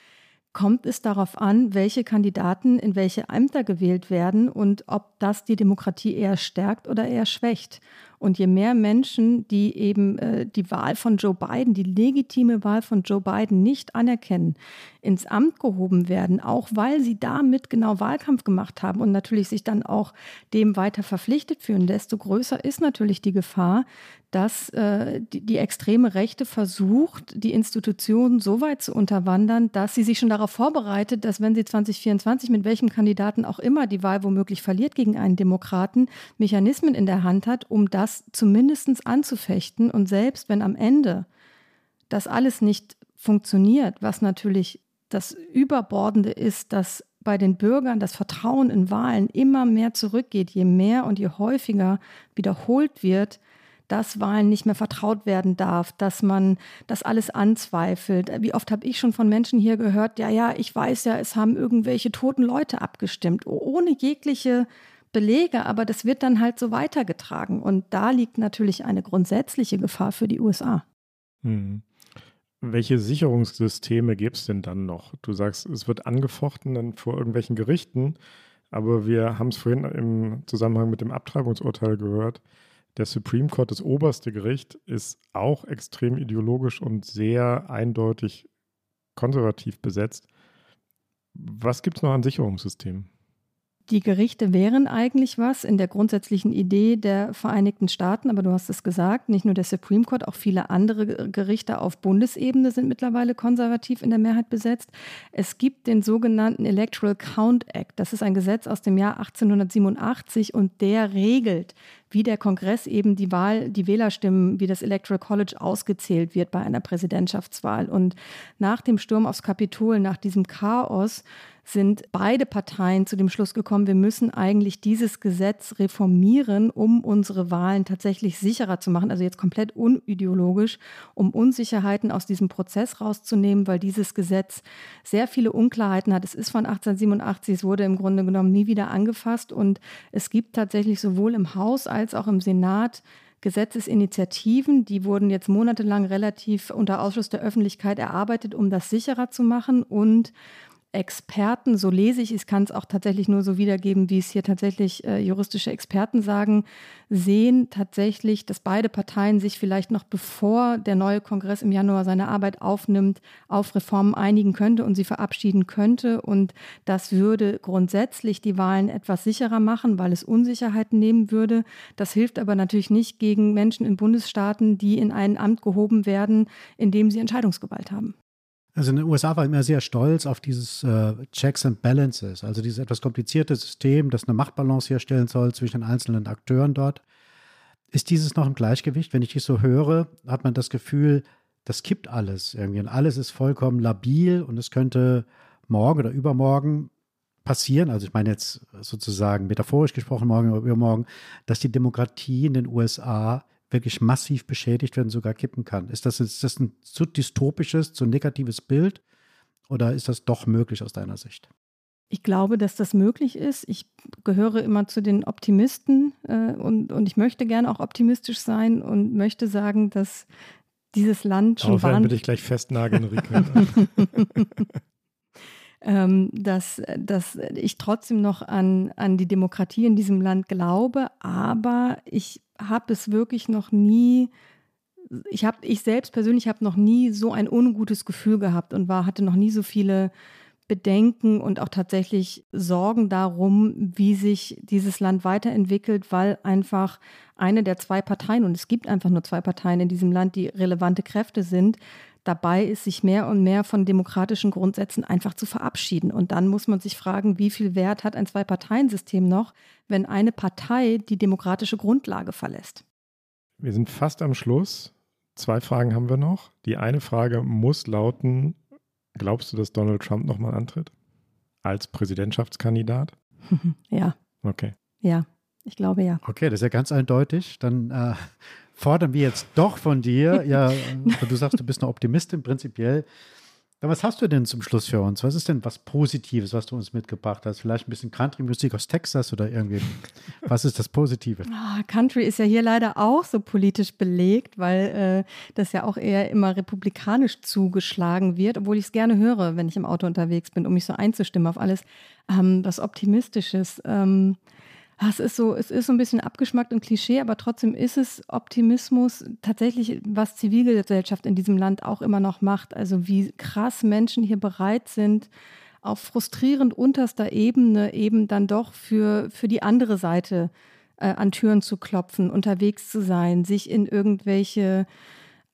Kommt es darauf an, welche Kandidaten in welche Ämter gewählt werden und ob das die Demokratie eher stärkt oder eher schwächt? Und je mehr Menschen, die eben äh, die Wahl von Joe Biden, die legitime Wahl von Joe Biden nicht anerkennen, ins Amt gehoben werden, auch weil sie damit genau Wahlkampf gemacht haben und natürlich sich dann auch dem weiter verpflichtet fühlen, desto größer ist natürlich die Gefahr, dass äh, die, die extreme Rechte versucht, die Institutionen so weit zu unterwandern, dass sie sich schon darauf vorbereitet, dass wenn sie 2024 mit welchem Kandidaten auch immer die Wahl womöglich verliert gegen einen Demokraten, Mechanismen in der Hand hat, um das zumindest anzufechten. Und selbst wenn am Ende das alles nicht funktioniert, was natürlich das Überbordende ist, dass bei den Bürgern das Vertrauen in Wahlen immer mehr zurückgeht, je mehr und je häufiger wiederholt wird, dass Wahlen nicht mehr vertraut werden darf, dass man das alles anzweifelt. Wie oft habe ich schon von Menschen hier gehört, ja, ja, ich weiß ja, es haben irgendwelche toten Leute abgestimmt, ohne jegliche Belege, aber das wird dann halt so weitergetragen. Und da liegt natürlich eine grundsätzliche Gefahr für die USA. Hm. Welche Sicherungssysteme gibt es denn dann noch? Du sagst, es wird angefochten dann vor irgendwelchen Gerichten, aber wir haben es vorhin im Zusammenhang mit dem Abtreibungsurteil gehört. Der Supreme Court, das oberste Gericht, ist auch extrem ideologisch und sehr eindeutig konservativ besetzt. Was gibt es noch an Sicherungssystemen? die Gerichte wären eigentlich was in der grundsätzlichen Idee der Vereinigten Staaten, aber du hast es gesagt, nicht nur der Supreme Court, auch viele andere Gerichte auf Bundesebene sind mittlerweile konservativ in der Mehrheit besetzt. Es gibt den sogenannten Electoral Count Act. Das ist ein Gesetz aus dem Jahr 1887 und der regelt, wie der Kongress eben die Wahl, die Wählerstimmen, wie das Electoral College ausgezählt wird bei einer Präsidentschaftswahl. Und nach dem Sturm aufs Kapitol, nach diesem Chaos, sind beide Parteien zu dem Schluss gekommen, wir müssen eigentlich dieses Gesetz reformieren, um unsere Wahlen tatsächlich sicherer zu machen. Also jetzt komplett unideologisch, um Unsicherheiten aus diesem Prozess rauszunehmen, weil dieses Gesetz sehr viele Unklarheiten hat. Es ist von 1887, es wurde im Grunde genommen nie wieder angefasst und es gibt tatsächlich sowohl im Haus als auch im Senat Gesetzesinitiativen, die wurden jetzt monatelang relativ unter Ausschluss der Öffentlichkeit erarbeitet, um das sicherer zu machen. Und Experten, so lese ich, ich kann es auch tatsächlich nur so wiedergeben, wie es hier tatsächlich äh, juristische Experten sagen, sehen tatsächlich, dass beide Parteien sich vielleicht noch bevor der neue Kongress im Januar seine Arbeit aufnimmt, auf Reformen einigen könnte und sie verabschieden könnte. Und das würde grundsätzlich die Wahlen etwas sicherer machen, weil es Unsicherheiten nehmen würde. Das hilft aber natürlich nicht gegen Menschen in Bundesstaaten, die in ein Amt gehoben werden, in dem sie Entscheidungsgewalt haben. Also in den USA war immer sehr stolz auf dieses äh, Checks and Balances, also dieses etwas komplizierte System, das eine Machtbalance herstellen soll zwischen den einzelnen Akteuren dort. Ist dieses noch im Gleichgewicht? Wenn ich dies so höre, hat man das Gefühl, das kippt alles irgendwie und alles ist vollkommen labil und es könnte morgen oder übermorgen passieren, also ich meine jetzt sozusagen metaphorisch gesprochen, morgen oder übermorgen, dass die Demokratie in den USA wirklich massiv beschädigt werden, sogar kippen kann. Ist das, ist das ein zu dystopisches, zu negatives Bild oder ist das doch möglich aus deiner Sicht? Ich glaube, dass das möglich ist. Ich gehöre immer zu den Optimisten äh, und, und ich möchte gerne auch optimistisch sein und möchte sagen, dass dieses Land schon Darauf werden wir dich gleich festnageln, Rike. ähm, dass, dass ich trotzdem noch an, an die Demokratie in diesem Land glaube, aber ich habe es wirklich noch nie, ich habe, ich selbst persönlich habe noch nie so ein ungutes Gefühl gehabt und war, hatte noch nie so viele Bedenken und auch tatsächlich Sorgen darum, wie sich dieses Land weiterentwickelt, weil einfach eine der zwei Parteien, und es gibt einfach nur zwei Parteien in diesem Land, die relevante Kräfte sind, dabei ist, sich mehr und mehr von demokratischen Grundsätzen einfach zu verabschieden. Und dann muss man sich fragen, wie viel Wert hat ein Zwei-Parteien-System noch, wenn eine Partei die demokratische Grundlage verlässt? Wir sind fast am Schluss. Zwei Fragen haben wir noch. Die eine Frage muss lauten, glaubst du, dass Donald Trump nochmal antritt? Als Präsidentschaftskandidat? ja. Okay. Ja, ich glaube ja. Okay, das ist ja ganz eindeutig. Dann äh, fordern wir jetzt doch von dir, ja, du sagst, du bist eine Optimistin prinzipiell. Dann was hast du denn zum Schluss für uns? Was ist denn was Positives, was du uns mitgebracht hast? Vielleicht ein bisschen Country-Musik aus Texas oder irgendwie. Was ist das Positive? Oh, Country ist ja hier leider auch so politisch belegt, weil äh, das ja auch eher immer republikanisch zugeschlagen wird, obwohl ich es gerne höre, wenn ich im Auto unterwegs bin, um mich so einzustimmen auf alles. Ähm, was Optimistisches. Ähm, Ah, es ist so, es ist so ein bisschen abgeschmackt und Klischee, aber trotzdem ist es Optimismus tatsächlich, was Zivilgesellschaft in diesem Land auch immer noch macht. Also wie krass Menschen hier bereit sind, auf frustrierend unterster Ebene eben dann doch für, für die andere Seite äh, an Türen zu klopfen, unterwegs zu sein, sich in irgendwelche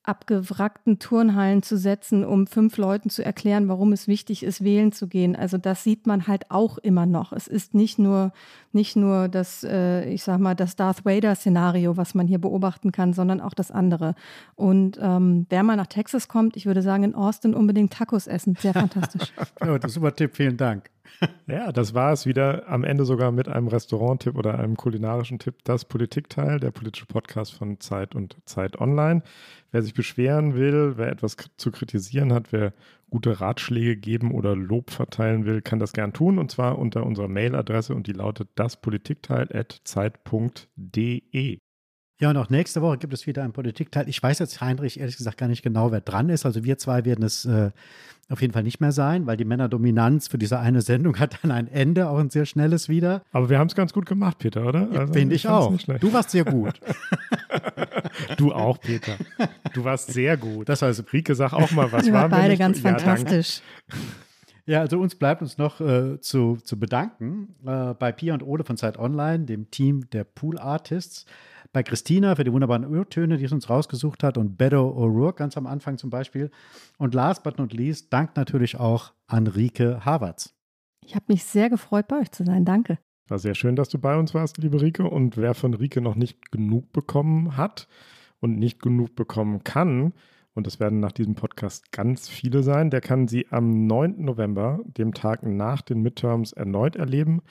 abgewrackten Turnhallen zu setzen, um fünf Leuten zu erklären, warum es wichtig ist, wählen zu gehen. Also das sieht man halt auch immer noch. Es ist nicht nur, nicht nur das, äh, ich sag mal, das Darth Vader-Szenario, was man hier beobachten kann, sondern auch das andere. Und ähm, wer mal nach Texas kommt, ich würde sagen, in Austin unbedingt Tacos essen. Sehr fantastisch. oh, das ist super Tipp, vielen Dank. Ja, das war es wieder am Ende sogar mit einem Restaurant-Tipp oder einem kulinarischen Tipp. Das Politikteil, der politische Podcast von Zeit und Zeit Online. Wer sich beschweren will, wer etwas zu kritisieren hat, wer gute Ratschläge geben oder Lob verteilen will, kann das gern tun und zwar unter unserer Mailadresse und die lautet daspolitikteil.zeit.de. Ja, und auch nächste Woche gibt es wieder einen Politikteil. Ich weiß jetzt, Heinrich, ehrlich gesagt gar nicht genau, wer dran ist. Also wir zwei werden es äh, auf jeden Fall nicht mehr sein, weil die Männerdominanz für diese eine Sendung hat dann ein Ende, auch ein sehr schnelles wieder. Aber wir haben es ganz gut gemacht, Peter, oder? Also, Finde ich, ich auch. Du warst sehr gut. du auch, Peter. Du warst sehr gut. Das heißt, Rike, sag auch mal, was wir war. beide ganz ja, fantastisch. Danke. Ja, also uns bleibt uns noch äh, zu, zu bedanken äh, bei Pia und Ole von Zeit Online, dem Team der Pool Artists, bei Christina für die wunderbaren Urtöne, die es uns rausgesucht hat und Bedo O'Rourke ganz am Anfang zum Beispiel. Und last but not least, dank natürlich auch an Rike Havertz. Ich habe mich sehr gefreut, bei euch zu sein. Danke. War sehr schön, dass du bei uns warst, liebe Rike. Und wer von Rike noch nicht genug bekommen hat und nicht genug bekommen kann, und es werden nach diesem Podcast ganz viele sein, der kann sie am 9. November, dem Tag nach den Midterms, erneut erleben.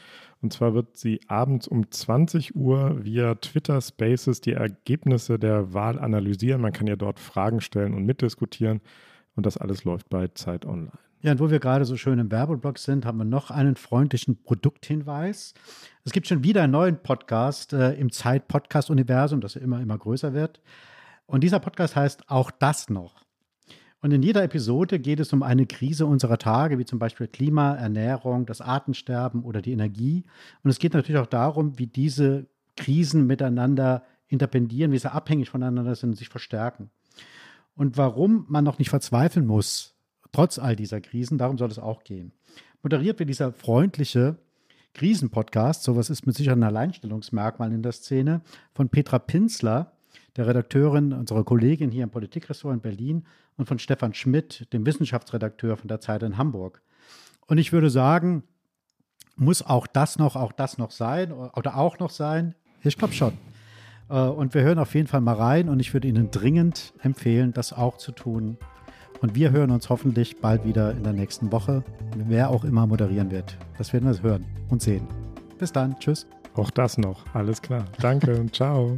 Und zwar wird sie abends um 20 Uhr via Twitter Spaces die Ergebnisse der Wahl analysieren. Man kann ja dort Fragen stellen und mitdiskutieren. Und das alles läuft bei Zeit Online. Ja, und wo wir gerade so schön im Werbeblock sind, haben wir noch einen freundlichen Produkthinweis. Es gibt schon wieder einen neuen Podcast äh, im Zeit-Podcast-Universum, das immer, immer größer wird. Und dieser Podcast heißt Auch das noch. Und in jeder Episode geht es um eine Krise unserer Tage, wie zum Beispiel Klima, Ernährung, das Artensterben oder die Energie. Und es geht natürlich auch darum, wie diese Krisen miteinander interpendieren, wie sie abhängig voneinander sind und sich verstärken. Und warum man noch nicht verzweifeln muss, trotz all dieser Krisen. Darum soll es auch gehen. Moderiert wird dieser freundliche Krisenpodcast, sowas ist mit Sicherheit ein Alleinstellungsmerkmal in der Szene, von Petra Pinsler, der Redakteurin, unserer Kollegin hier im Politikressort in Berlin, und von Stefan Schmidt, dem Wissenschaftsredakteur von der Zeit in Hamburg. Und ich würde sagen, muss auch das noch, auch das noch sein oder auch noch sein? Ich glaube schon. Äh, und wir hören auf jeden Fall mal rein und ich würde Ihnen dringend empfehlen, das auch zu tun. Und wir hören uns hoffentlich bald wieder in der nächsten Woche, wer auch immer moderieren wird. Das werden wir hören und sehen. Bis dann. Tschüss. Auch das noch. Alles klar. Danke und ciao.